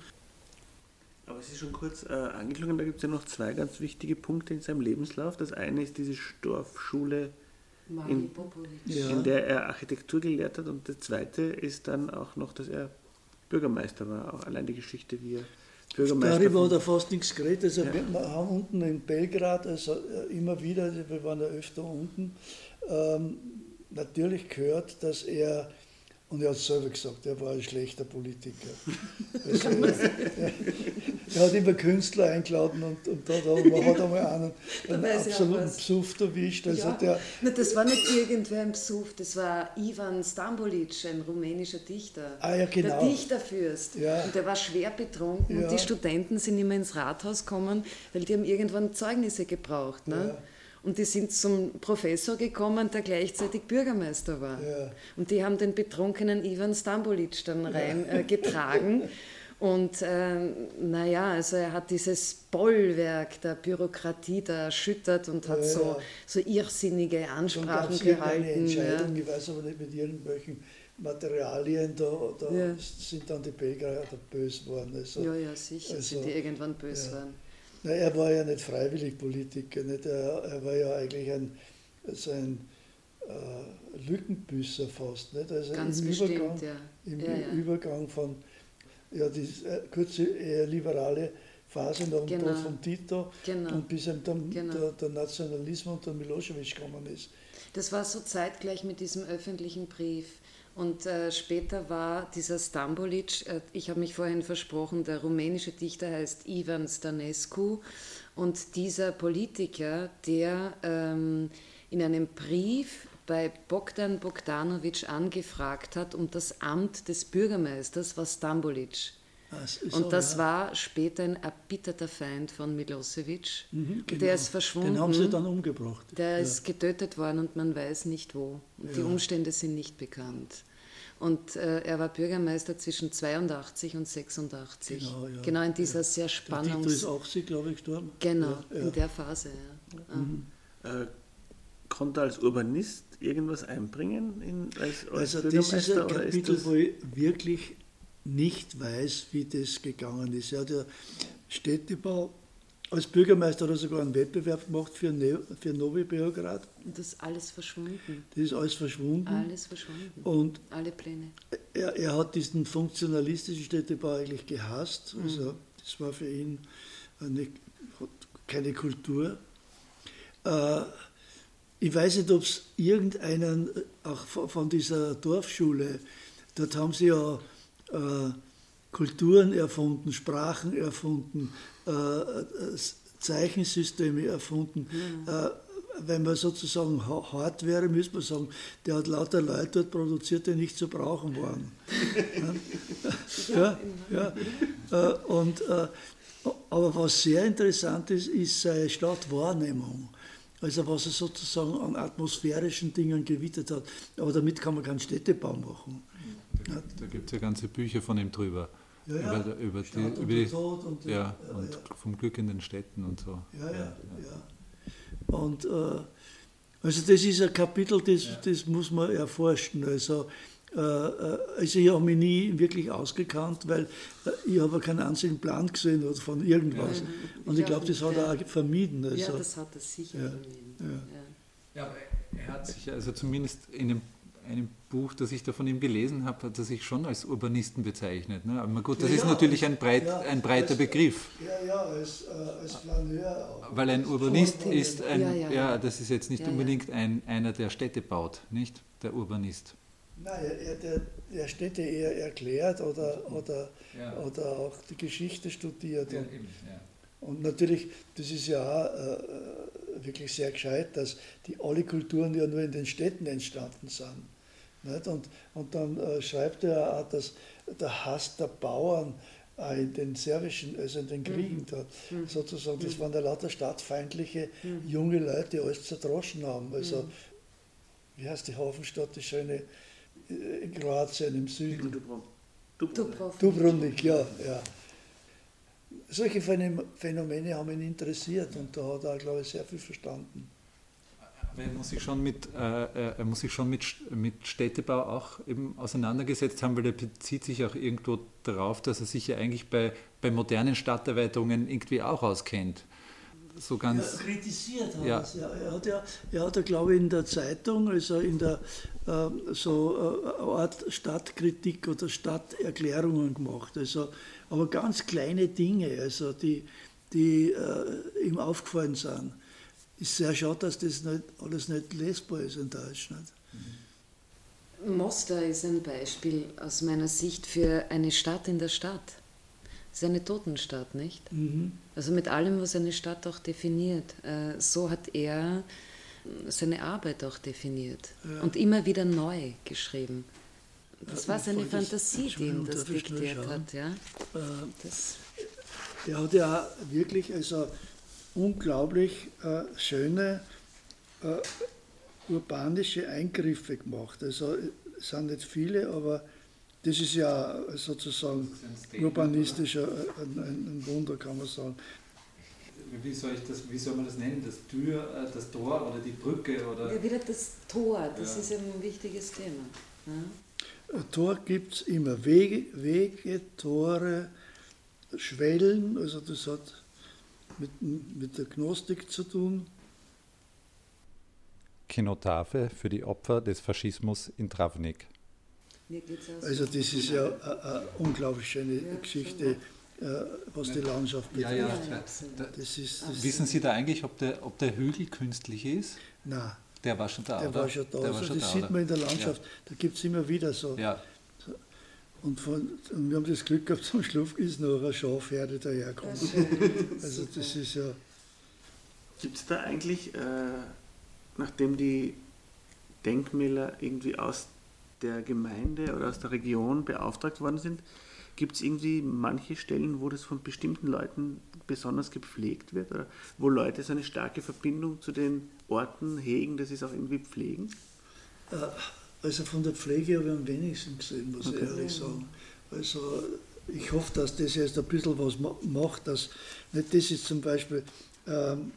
Aber es ist schon kurz äh, angeklungen, da gibt es ja noch zwei ganz wichtige Punkte in seinem Lebenslauf. Das eine ist diese Dorfschule in, ja. in der er Architektur gelehrt hat. Und das Zweite ist dann auch noch, dass er Bürgermeister war. Auch allein die Geschichte, wie er Bürgermeister Darüber hat er fast nichts geredet. Also ja. Wir haben unten in Belgrad, also äh, immer wieder, wir waren ja öfter unten, ähm, natürlich gehört, dass er und er hat selber gesagt, er war ein schlechter Politiker. Also, er, er, hat immer Künstler eingeladen und, und da hat man hat einmal einen, einen absoluten Psuft erwischt. Also ja. der, Na, das war nicht irgendwer ein Psuft, das war Ivan Stambolic, ein rumänischer Dichter. Ah, ja, genau. Der Dichterfürst. Ja. Und der war schwer betrunken ja. und die Studenten sind immer ins Rathaus gekommen, weil die haben irgendwann Zeugnisse gebraucht. Ne? Und die sind zum Professor gekommen, der gleichzeitig Bürgermeister war. Ja. Und die haben den betrunkenen Ivan Stambolic dann reingetragen. Äh, und äh, naja, also er hat dieses Bollwerk der Bürokratie da erschüttert und hat Ja, so, ja. so irrsinnige Dann Ansprachen irgendeine gehalten. Entscheidung, Ja. ich weiß aber nicht mit irgendwelchen Materialien, da, da sind dann die Belgier böse geworden. Also, ja, ja, sicher Also, sind die irgendwann böse ja. waren. Na, er war ja nicht freiwillig Politiker, nicht? Er, er war ja eigentlich ein, so ein äh, Lückenbüßer fast. Nicht? Also Ganz im bestimmt, Übergang, ja. im Ja, ja. Übergang von ja, die äh, kurze eher liberale Phase nach dem Genau. Tod von Tito Genau. und bis dann Genau. der, der Nationalismus und der Milosevic gekommen ist. Das war so zeitgleich mit diesem öffentlichen Brief. Und äh, später war dieser Stambolic, äh, ich habe mich vorhin versprochen, der rumänische Dichter heißt Ivan Stanescu. Und dieser Politiker, der ähm, in einem Brief bei Bogdan Bogdanovic angefragt hat um das Amt des Bürgermeisters, war Stambolic. Das Und so, das ja. war später ein erbitterter Feind von Milosevic. Mhm, Der genau. ist verschwunden. Den haben sie dann umgebracht. Der ja. ist getötet worden und man weiß nicht wo. Und Die Ja. Umstände sind nicht bekannt. Und äh, er war Bürgermeister zwischen 82 und 86. Genau, ja. Genau in dieser Ja. sehr Der Tito spannungs... ist auch sie, glaube ich, gestorben. Genau, Ja, ja. in der Phase, ja. Mhm. Ah. Äh, konnte er als Urbanist irgendwas einbringen in, als, als Also das ist ein Kapitel, wo ich wirklich nicht weiß, wie das gegangen ist. Er hat ja Städtebau als Bürgermeister hat er sogar einen Wettbewerb gemacht für, ne für Novi Beograd. Und das ist alles verschwunden. Das ist alles verschwunden. Alles verschwunden. Und Alle Pläne. er, er hat diesen funktionalistischen Städtebau eigentlich gehasst. Mhm. Also das war für ihn eine, keine Kultur. Äh, ich weiß nicht, ob es irgendeinen, äh, auch von dieser Dorfschule, dort haben sie ja äh, Kulturen erfunden, Sprachen erfunden, äh, äh, Zeichensysteme erfunden. Äh, wenn man sozusagen ha- hart wäre, müsste man sagen, der hat lauter Leute dort produziert, die nicht zu brauchen waren. ja, ja. Äh, und, aber was sehr interessant ist, ist seine Stadtwahrnehmung. Also was er sozusagen an atmosphärischen Dingen gewittert hat. Aber damit kann man keinen Städtebau machen. Da, da gibt es ja ganze Bücher von ihm drüber. Ja, ja. Über, über, die, und über die, Tod und- ja, ja, und ja. vom Glück in den Städten und so. Ja, ja, ja. Und äh, also das ist ein Kapitel, das, das muss man erforschen. Also, äh, äh, also ich habe mich nie wirklich ausgekannt, weil äh, ich habe keinen einzigen Plan gesehen oder von irgendwas. Und ich glaube, das hat er auch vermieden. Also, Ja, das hat er sicher Ja, vermieden. ja. Ja. Ja, aber er hat sich, also zumindest in dem, einem Buch, das ich da von ihm gelesen habe, hat er sich schon als Urbanisten bezeichnet. Ne? Aber gut, das Ja, ist natürlich ein, breit, ja, ein breiter als- Begriff. Ja, ja, als, äh, als Flaneur auch. Weil ein Urbanist ist ein, Ja, ja, das ist jetzt nicht unbedingt ein, einer, der Städte baut, nicht? Der Urbanist. Nein, er, er, der, der Städte eher erklärt oder, oder, Ja. oder auch die Geschichte studiert. und, eben, und natürlich, das ist ja auch äh, wirklich sehr gescheit, dass die, alle Kulturen ja nur in den Städten entstanden sind. Nicht? Und, und dann äh, schreibt er auch, dass der Hass der Bauern auch in den serbischen, also in den Kriegen dort, sozusagen, das waren ja lauter stadtfeindliche junge Leute, die alles zerdroschen haben. Also, wie heißt die Hafenstadt, die schöne äh, in Kroatien im Süden? Dubrovnik. Dubrovnik. Ja, ja. Solche Phänom- Phänomene haben ihn interessiert und da hat er, glaube ich, sehr viel verstanden. Er muss sich schon mit, äh, äh, muss sich schon mit, mit Städtebau auch eben auseinandergesetzt haben, weil er bezieht sich auch irgendwo darauf, dass er sich ja eigentlich bei, bei modernen Stadterweiterungen irgendwie auch auskennt. So ganz. Ja, kritisiert hat Ja. er es. Ja, er hat ja, er hat ja, glaube ich, in der Zeitung, also in der ähm, so äh, Art Stadtkritik oder Stadterklärungen gemacht. Also, aber ganz kleine Dinge, also die, die äh, ihm aufgefallen sind. Ist sehr schade, dass das nicht, alles nicht lesbar ist in Deutsch. Nicht? Mostar ist ein Beispiel aus meiner Sicht für eine Stadt in der Stadt. Es ist eine Totenstadt, nicht? Mhm. Also mit allem, was eine Stadt auch definiert. Äh, So hat er seine Arbeit auch definiert Ja. und immer wieder neu geschrieben. Das Ja, war seine Fantasie, die ihm das diktiert hat. Ja? Äh, Das, Er hat ja wirklich also unglaublich äh, schöne äh, urbanische Eingriffe gemacht. Also es sind nicht viele, aber das ist ja sozusagen ist urbanistischer ein, ein, Wunder, kann man sagen. Wie soll, ich das, wie soll man das nennen? Das Tür, äh, das Tor oder die Brücke? Oder? Ja, wieder das Tor, das ja. ist ein wichtiges Thema. Ja? Tor gibt es immer. Wege, Wege, Tore, Schwellen, also das hat mit, mit der Gnostik zu tun. Kenotaphe für die Opfer des Faschismus in Travnik. Also das ist ja eine, unglaublich schöne ja, Geschichte, äh, was die Landschaft betrifft. Ja, ja, das ist, das Wissen Sie da eigentlich, ob der, ob der Hügel künstlich ist? Nein. Der war schon da, Der oder? war schon da. Der also, schon das da, sieht man in der Landschaft. Da gibt es immer wieder so. Ja. Und, von, und, wir haben das Glück gehabt, zum Schluss ist noch eine Schafherde dahergekommen. also das ist ja... Gibt es da eigentlich, äh, nachdem die Denkmäler irgendwie aus der Gemeinde oder aus der Region beauftragt worden sind, gibt es irgendwie manche Stellen, wo das von bestimmten Leuten besonders gepflegt wird oder wo Leute so eine starke Verbindung zu den Orten hegen, dass sie es auch irgendwie pflegen? Äh, also von der Pflege habe ich am wenigsten gesehen, muss okay. ich ehrlich sagen. Also ich hoffe, dass das jetzt ein bisschen was macht, dass nicht das ist zum Beispiel ähm,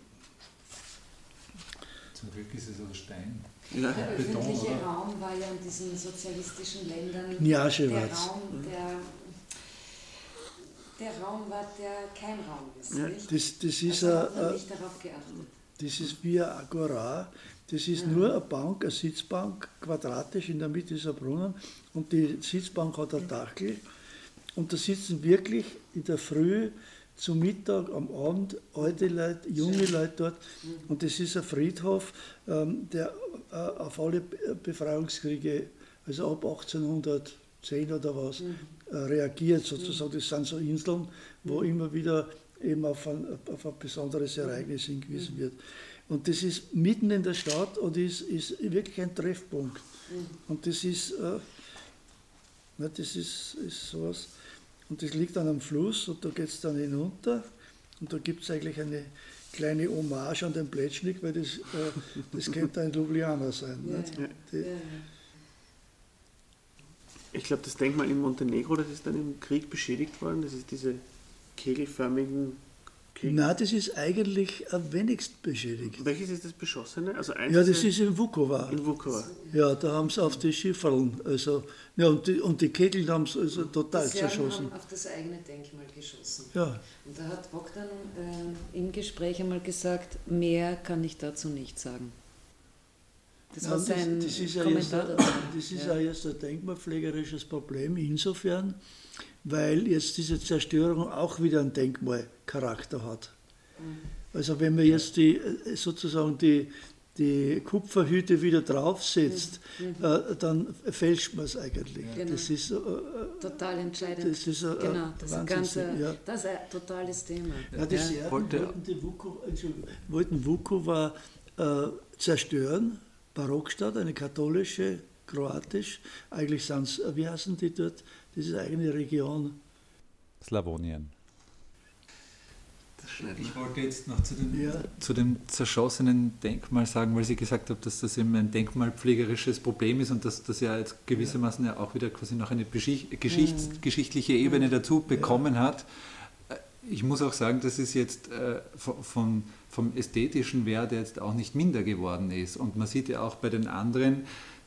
zum Glück ist es aus Stein. Ja. Der öffentliche Beton, Raum war ja in diesen sozialistischen Ländern Njasche der Raum, der, der Raum war, der kein Raum ist. Ja, nicht? Das, das ist also hat man nicht darauf geachtet. Das ist wie ein Agora. Das ist ja. nur eine Bank, eine Sitzbank, quadratisch, in der Mitte ist ein Brunnen und die Sitzbank hat ein Dachel. Und da sitzen wirklich in der Früh zum Mittag, am Abend alte Leute, junge Leute dort. Und das ist ein Friedhof, ähm, der äh, auf alle Befreiungskriege, also ab 1810 oder was, äh, reagiert sozusagen. Das sind so Inseln, wo immer wieder eben auf ein, auf ein besonderes Ereignis hingewiesen wird. Und das ist mitten in der Stadt und ist, ist wirklich ein Treffpunkt. Und das ist, äh, das ist, ist sowas. Und das liegt dann am Fluss und da geht es dann hinunter. Und da gibt es eigentlich eine kleine Hommage an den Pletschnik, weil das, äh, das könnte ein Ljubljana sein. Ja, ja. Ja, ich glaube, das Denkmal in Montenegro, das ist dann im Krieg beschädigt worden. Das ist diese kegelförmigen Okay. Nein, das ist eigentlich am wenigsten beschädigt. Welches ist das Beschossene? Also ja, das ist in Vukovar. In Vukovar. Ja, da haben sie auf die Schifferln, also, ja, und die, und die Kegel haben sie also total die zerschossen. haben auf das eigene Denkmal geschossen. Ja. Und da hat Bogdan äh, im Gespräch einmal gesagt, mehr kann ich dazu nicht sagen. Das ja, war sein das, das ist Kommentar ja dazu. Das ist ja. auch jetzt ein denkmalpflegerisches Problem insofern, weil jetzt diese Zerstörung auch wieder einen Denkmalcharakter hat. Mhm. Also wenn man jetzt die, äh, sozusagen die, die Kupferhüte wieder draufsetzt, mhm. äh, dann fälscht man es eigentlich. Genau. Das ist äh, total entscheidend. Das ist äh, genau, das ist, ein ganze, ja. das ist ein totales Thema. Ja, die Serben wollten, die Vuko, wollten Vukovar äh, zerstören, Barockstadt, eine katholische, kroatisch. Eigentlich sind es, wie heißen die dort? Diese eigene Region. Slawonien. Ich wollte jetzt noch zu dem, ja. zu dem zerschossenen Denkmal sagen, weil Sie gesagt haben, dass das eben ein denkmalpflegerisches Problem ist und dass das ja jetzt gewissermaßen ja auch wieder quasi noch eine Geschichts mhm. geschichtliche Ebene dazu bekommen hat. Ich muss auch sagen, dass es jetzt äh, vom, vom ästhetischen Wert jetzt auch nicht minder geworden ist. Und man sieht ja auch bei den anderen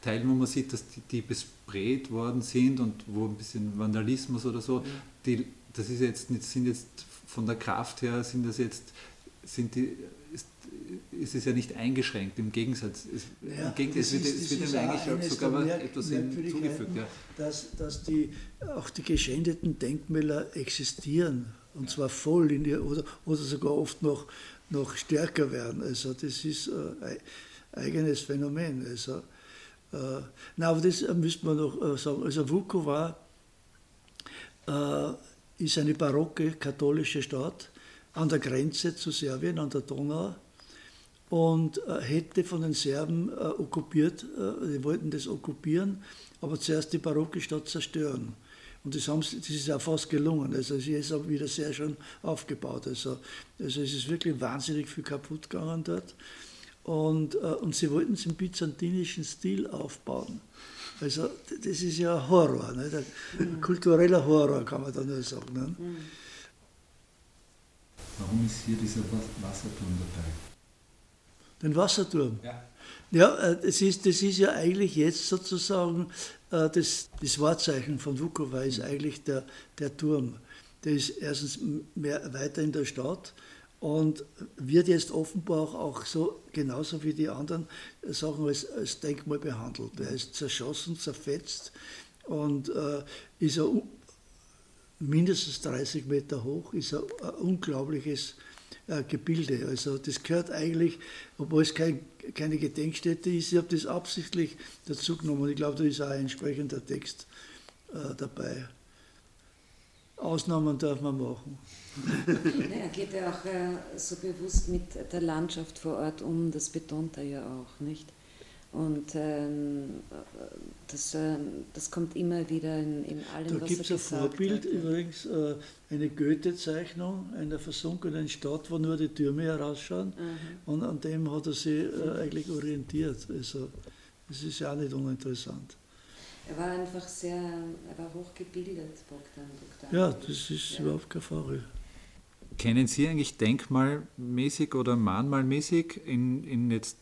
Teilen, wo man sieht, dass die, die besprayt worden sind und wo ein bisschen Vandalismus oder so, die, das ist jetzt, sind jetzt von der Kraft her, sind das jetzt, sind die, ist, ist es ja nicht eingeschränkt, im Gegensatz. Es, ja, im Gegensatz, wird, es wird eigentlich sogar etwas hinzugefügt. Ja. Dass, dass die, auch die geschändeten Denkmäler existieren und zwar voll in ihr, oder, oder sogar oft noch, noch stärker werden. Also das ist ein eigenes Phänomen. Also äh, na, aber das müsste man noch äh, sagen. Also Vukovar äh, ist eine barocke katholische Stadt an der Grenze zu Serbien, an der Donau und äh, hätte von den Serben äh, okkupiert, äh, die wollten das okkupieren, aber zuerst die barocke Stadt zerstören. Und das, haben, das ist auch fast gelungen. Also sie ist auch wieder sehr schön aufgebaut. Also, also es ist wirklich wahnsinnig viel kaputt gegangen dort. Und, äh, und sie wollten es im byzantinischen Stil aufbauen. Also das ist ja ein Horror, nicht? ein mhm. kultureller Horror kann man da nur sagen. Ne? Mhm. Warum ist hier dieser Wasserturm dabei? Den Wasserturm? Ja. Ja, äh, das ist, das ist ja eigentlich jetzt sozusagen äh, das, das Wahrzeichen von Vukovar ist eigentlich der, der Turm. Der ist erstens mehr weiter in der Stadt und wird jetzt offenbar auch so, genauso wie die anderen Sachen, als, als Denkmal behandelt. Er ist zerschossen, zerfetzt und äh, ist ein, mindestens 30 Meter hoch, ist ein, ein unglaubliches äh, Gebilde. Also das gehört eigentlich, obwohl es kein, keine Gedenkstätte ist, ich habe das absichtlich dazu genommen. Ich glaube, da ist auch ein entsprechender Text äh, dabei. Ausnahmen darf man machen. er geht ja auch äh, so bewusst mit der Landschaft vor Ort um, das betont er ja auch, nicht? Und ähm, das, äh, das kommt immer wieder in, in allem, da was er gesagt. Da gibt es ein Vorbild, hat, übrigens äh, eine Goethe-Zeichnung einer versunkenen Stadt, wo nur die Türme herausschauen. Mhm. Und an dem hat er sich äh, eigentlich orientiert. Also das ist ja auch nicht uninteressant. Er war einfach sehr, er war hochgebildet, Bogdan. Bogdan. Ja, das ist ja. überhaupt keine Frage. Kennen Sie eigentlich denkmalmäßig oder mahnmalmäßig in, in jetzt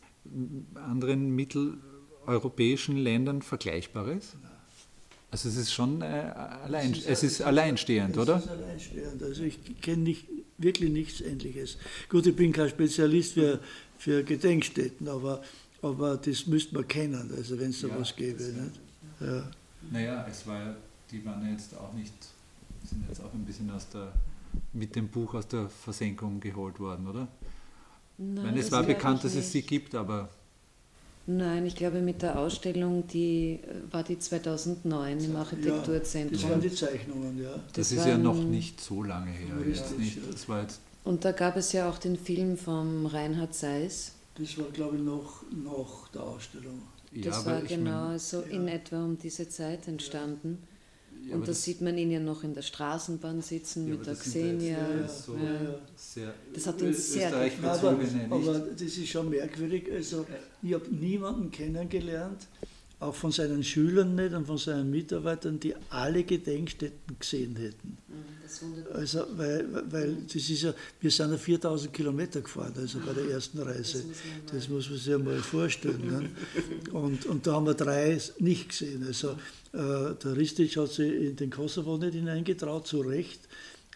anderen mitteleuropäischen Ländern Vergleichbares? Also es ist schon äh, allein, es ist, es ist alleinstehend, es oder? Es ist alleinstehend. Also ich kenne nicht, wirklich nichts Ähnliches. Gut, ich bin kein Spezialist für, für Gedenkstätten, aber, aber das müsste man kennen, also wenn es da ja, was gäbe. Nicht? Ja. Naja, es war die waren jetzt auch nicht, sind jetzt auch ein bisschen aus der, mit dem Buch aus der Versenkung geholt worden, oder? Nein, ich meine, es war bekannt, dass es sie gibt, aber. Nein, ich glaube mit der Ausstellung, die war die 2009 im Architekturzentrum. Ja, das waren die Zeichnungen, ja. Das, das ist ja noch nicht so lange her. Richtig, nicht, das war jetzt und da gab es ja auch den Film von Reinhard Seiss. Das war, glaube ich, noch nach der Ausstellung. Das ja, war genau mein, so ja. in etwa um diese Zeit entstanden. Ja, und da sieht man ihn ja noch in der Straßenbahn sitzen mit der Xenia. So das hat ihn sehr aber, aber das ist schon merkwürdig. Also, ich habe niemanden kennengelernt, auch von seinen Schülern nicht und von seinen Mitarbeitern, die alle Gedenkstätten gesehen hätten. Mhm, also, weil, weil das ist ja, wir sind ja 4000 Kilometer gefahren, also bei der ersten Reise. Das muss man sich ja mal vorstellen. Ne? Und, und da haben wir drei nicht gesehen. Also, äh, der Ristic hat sich in den Kosovo nicht hineingetraut, zu Recht,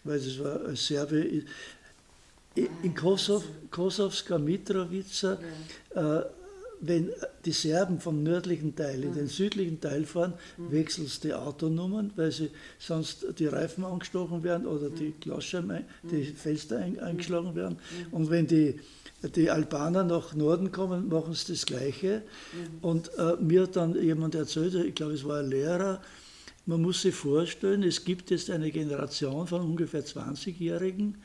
weil das war ein Serbe. In Kosovo, Kosovska Mitrovica, äh, wenn die Serben vom nördlichen Teil in den südlichen Teil fahren, mhm. wechselst die Autonummern, weil sie sonst die Reifen angestochen werden oder die mhm. Glasscheiben, die mhm. Fenster eingeschlagen werden. Und wenn die, die Albaner nach Norden kommen, machen sie das Gleiche. Und äh, mir hat dann jemand erzählt, ich glaube, es war ein Lehrer, man muss sich vorstellen, es gibt jetzt eine Generation von ungefähr 20-Jährigen,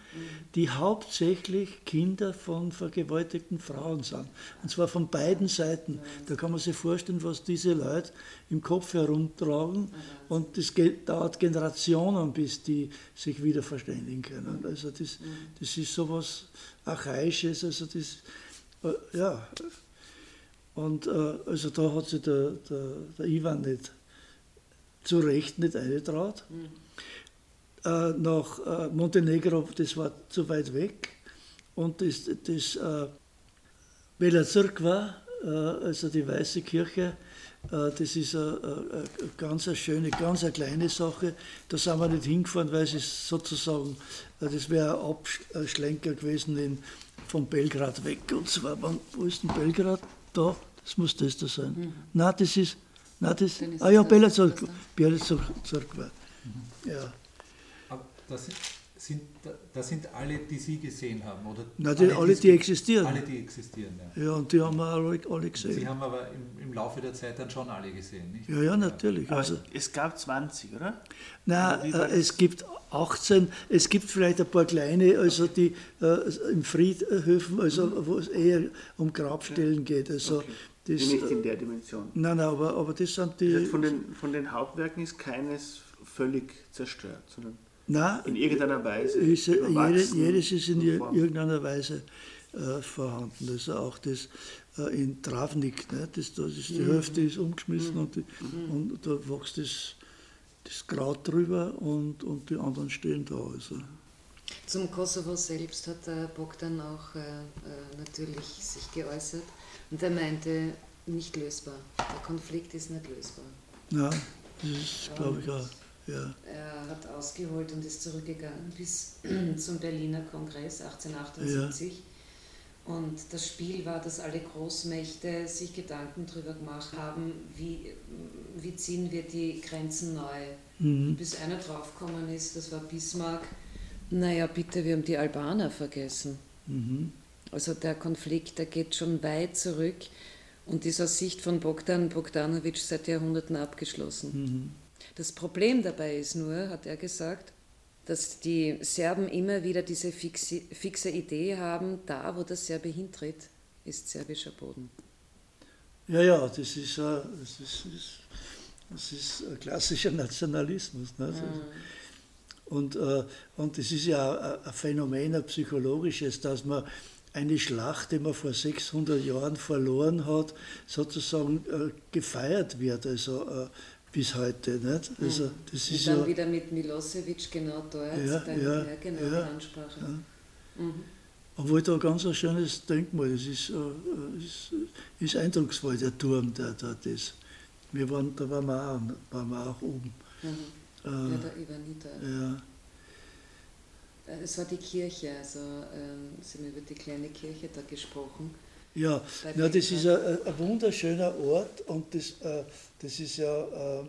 die hauptsächlich Kinder von vergewaltigten Frauen sind. Und zwar von beiden Seiten. Da kann man sich vorstellen, was diese Leute im Kopf herumtragen. Und das dauert Generationen, bis die sich wieder verständigen können. Also das, das ist sowas Archaisches. Also das, äh, ja. Und äh, also da hat sich der, der, der Ivan nicht zu Recht nicht eingetraut. Mhm. Äh, nach äh, Montenegro, das war zu weit weg. Und das, das äh, Bela Zirkwa, äh, also die Weiße Kirche, äh, das ist eine, ganz schöne, ganz eine kleine Sache. Da sind wir nicht hingefahren, weil es sozusagen, äh, das wäre ein Abschlenker gewesen in, von Belgrad weg. Und zwar, wo ist denn Belgrad? Da, das muss das da sein. Mhm. Nein, das ist na, das, ah ja, Bella Zorkwa. Bella Zorkwa. Mhm. Ja. Aber das sind, das sind alle, die Sie gesehen haben, oder? Na, die, alle, alle, die, existieren. Alle, die existieren, ja. Ja, und die haben wir alle, alle gesehen. Sie haben aber im, im, Laufe der Zeit dann schon alle gesehen, nicht? Ja, ja, natürlich. Also, es gab 20, oder? Nein, äh, es gibt 18, es gibt vielleicht ein paar kleine, also die äh, im Friedhöfen, also mhm. wo es eher um Grabstellen geht. Also okay. Das, nicht in der Dimension. Nein, nein, aber, aber das sind die. Das von, den, von den Hauptwerken ist keines völlig zerstört, sondern nein, in irgendeiner Weise. Ist, jedes, jedes ist in irgendeiner Weise äh, vorhanden. Also auch das äh, in Travnik, ne? das, das ist, die mhm. Hälfte ist umgeschmissen mhm. und, die, mhm. und da wächst das, das Kraut drüber und, und die anderen stehen da. Also. Zum Kosovo selbst hat der Bogdan auch äh, äh, natürlich sich geäußert und er meinte, nicht lösbar. Der Konflikt ist nicht lösbar. Ja, das ist, glaube ich, auch. Ja. Er hat ausgeholt und ist zurückgegangen bis zum Berliner Kongress 1878. Ja. Und das Spiel war, dass alle Großmächte sich Gedanken darüber gemacht haben, wie, wie ziehen wir die Grenzen neu. Mhm. Bis einer draufgekommen ist, das war Bismarck, naja bitte, wir haben die Albaner vergessen. Mhm. Also der Konflikt, der geht schon weit zurück und ist aus Sicht von Bogdan Bogdanovic seit Jahrhunderten abgeschlossen. Mhm. Das Problem dabei ist nur, hat er gesagt, dass die Serben immer wieder diese fixe, fixe Idee haben, da wo der Serbe hintritt, ist serbischer Boden. Ja, ja, das ist, uh, das ist, das ist ein klassischer Nationalismus. Ne? Mhm. Und, uh, und das ist ja ein Phänomen, ein psychologisches, dass man eine Schlacht, die man vor 600 Jahren verloren hat, sozusagen uh, gefeiert wird. Also bis heute. Nicht? Also, das und ist dann ja, wieder mit Milosevic genau dort, ja, deine ja, ja, genau ja, Ansprache. Ja. Mhm. Obwohl da ein ganz ein schönes Denkmal, das ist, äh, ist, ist eindrucksvoll, der Turm, der dort ist. Wir waren, da waren wir auch, waren wir auch oben. Mhm. Äh, ja, der Ivanita. Ja. Äh, es war die Kirche, also ähm, Sie haben über die kleine Kirche da gesprochen. Ja, ja das ist ein, ein, wunderschöner Ort und das, äh, das ist ja, äh,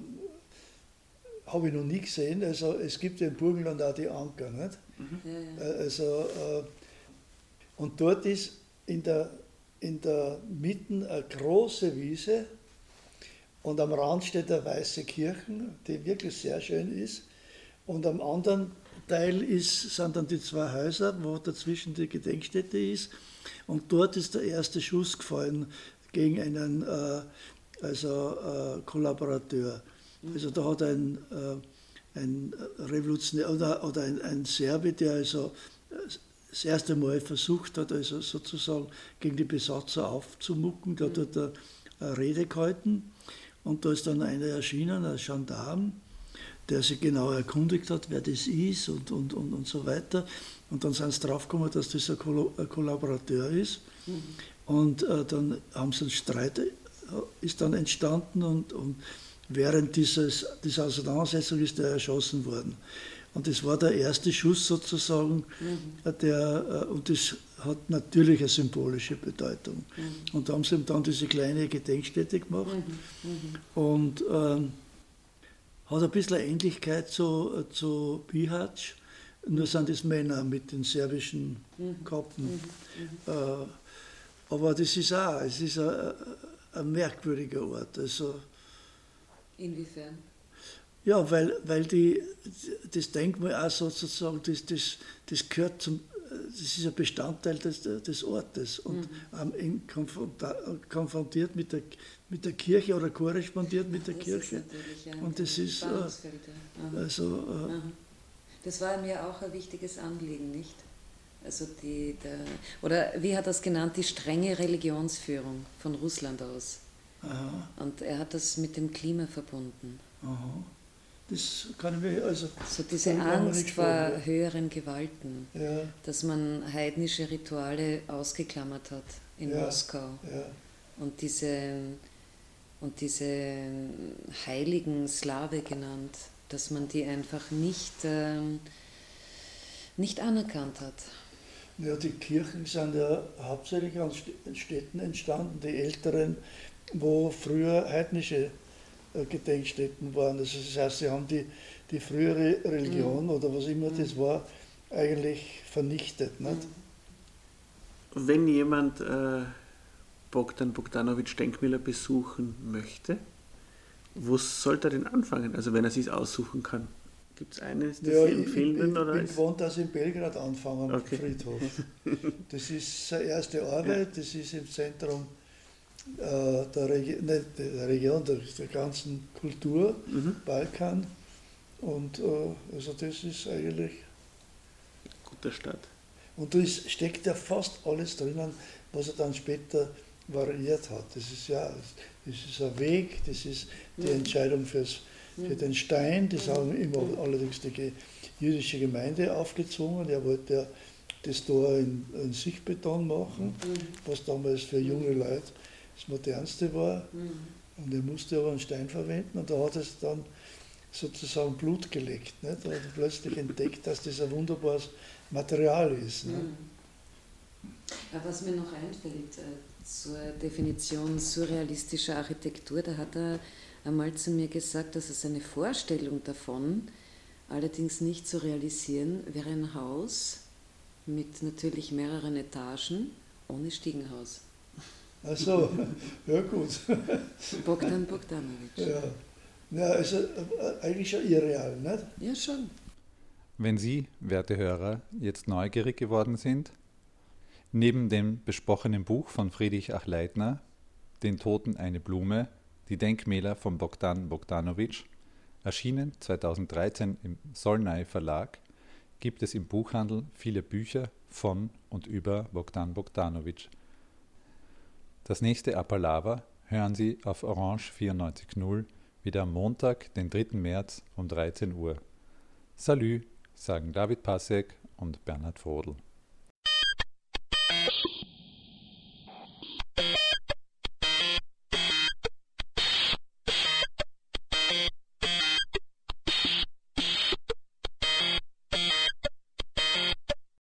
habe ich noch nie gesehen. Also es gibt ja im Burgenland auch die Anker, nicht? Mhm. Ja, ja. Äh, also, äh, und dort ist in der, in der Mitte eine große Wiese und am Rand steht eine weiße Kirche, die wirklich sehr schön ist. Und am anderen Teil ist, sind dann die zwei Häuser, wo dazwischen die Gedenkstätte ist. Und dort ist der erste Schuss gefallen gegen einen äh, also, äh, Kollaborateur. Also da hat ein, äh, ein Revolutionär oder, oder ein, ein Serbe, der also das erste Mal versucht hat, also sozusagen gegen die Besatzer aufzumucken, da hat er eine Rede gehalten und da ist dann einer erschienen, ein Gendarm, der sich genau erkundigt hat, wer das ist und, und, und, und so weiter. Und dann sind sie draufgekommen, dass das ein, Kollaborateur ist. Mhm. Und äh, dann haben sie einen Streit, äh, ist dann entstanden und, und während dieses, dieser Auseinandersetzung ist er erschossen worden. Und das war der erste Schuss sozusagen, mhm. der, äh, und das hat natürlich eine symbolische Bedeutung. Mhm. Und da haben sie dann diese kleine Gedenkstätte gemacht. Mhm. mhm. Und ähm, hat ein bisschen Ähnlichkeit zu, zu Bihać, nur sind es Männer mit den serbischen mhm. Kappen. Mhm. Mhm. Aber das ist auch, es ist ein, ein merkwürdiger Ort. Also, Inwiefern? Ja, weil, weil die, das Denkmal auch sozusagen, das, das, das gehört zum, das ist ein Bestandteil des, des Ortes und mhm. konfrontiert mit der, mit der Kirche oder korrespondiert mit der das Kirche. Ja und das ist. Äh, also, äh, das war mir auch ein wichtiges Anliegen, nicht? Also die, der, oder wie hat er das genannt, die strenge Religionsführung von Russland aus. Aha. Und er hat das mit dem Klima verbunden. Aha. Das kann ich mir also. So diese Angst vor ja. höheren Gewalten, ja. dass man heidnische Rituale ausgeklammert hat in ja. Moskau. Und diese und diese heiligen Slave genannt, dass man die einfach nicht, ähm, nicht anerkannt hat. Ja, die Kirchen sind ja hauptsächlich an Städten entstanden, die älteren, wo früher heidnische äh, Gedenkstätten waren. Also das heißt, sie haben die, die frühere Religion mhm. oder was immer das mhm. war, eigentlich vernichtet. Nicht? Wenn jemand äh, Bogdan Bogdanovic Denkmäler besuchen möchte, wo sollte er denn anfangen? Also wenn er sich aussuchen kann. Gibt es eines, das ja, Sie empfehlen würden? Oder ich gewohnt, dass in Belgrad anfangen, okay. Friedhof. Das ist seine erste Arbeit, ja. das ist im Zentrum äh, der, Regi nicht der Region, der, der ganzen Kultur, mhm. Balkan. Und äh, also das ist eigentlich. Guter Start. Und da ist, steckt ja fast alles drinnen, was er dann später variiert hat. Das ist ja das ist ein Weg, das ist die Entscheidung fürs, für den Stein, das haben immer allerdings die jüdische Gemeinde aufgezwungen. Er wollte ja das Tor in, in Sichtbeton machen, was damals für junge Leute das modernste war. Und er musste aber einen Stein verwenden und da hat es dann sozusagen Blut gelegt. Nicht? Da hat er plötzlich entdeckt, dass das ein wunderbares Material ist. Ne? Ja, was mir noch einfällt äh, zur Definition surrealistischer Architektur, da hat er einmal zu mir gesagt, dass er seine Vorstellung davon, allerdings nicht zu realisieren, wäre ein Haus mit natürlich mehreren Etagen ohne Stiegenhaus. Ach so, ja gut. Bogdan Bogdanovic. Ja, ja also äh, eigentlich schon irreal, nicht? Ja, schon. Wenn Sie, werte Hörer, jetzt neugierig geworden sind, neben dem besprochenen Buch von Friedrich Achleitner, Den Toten eine Blume, die Denkmäler von Bogdan Bogdanovic, erschienen 2013 im Solnay Verlag, gibt es im Buchhandel viele Bücher von und über Bogdan Bogdanovic. Das nächste Appalava hören Sie auf Orange 94.0 wieder am Montag, den 3. März um 13 Uhr. Salü, sagen David Passek und Bernhard Vrodel.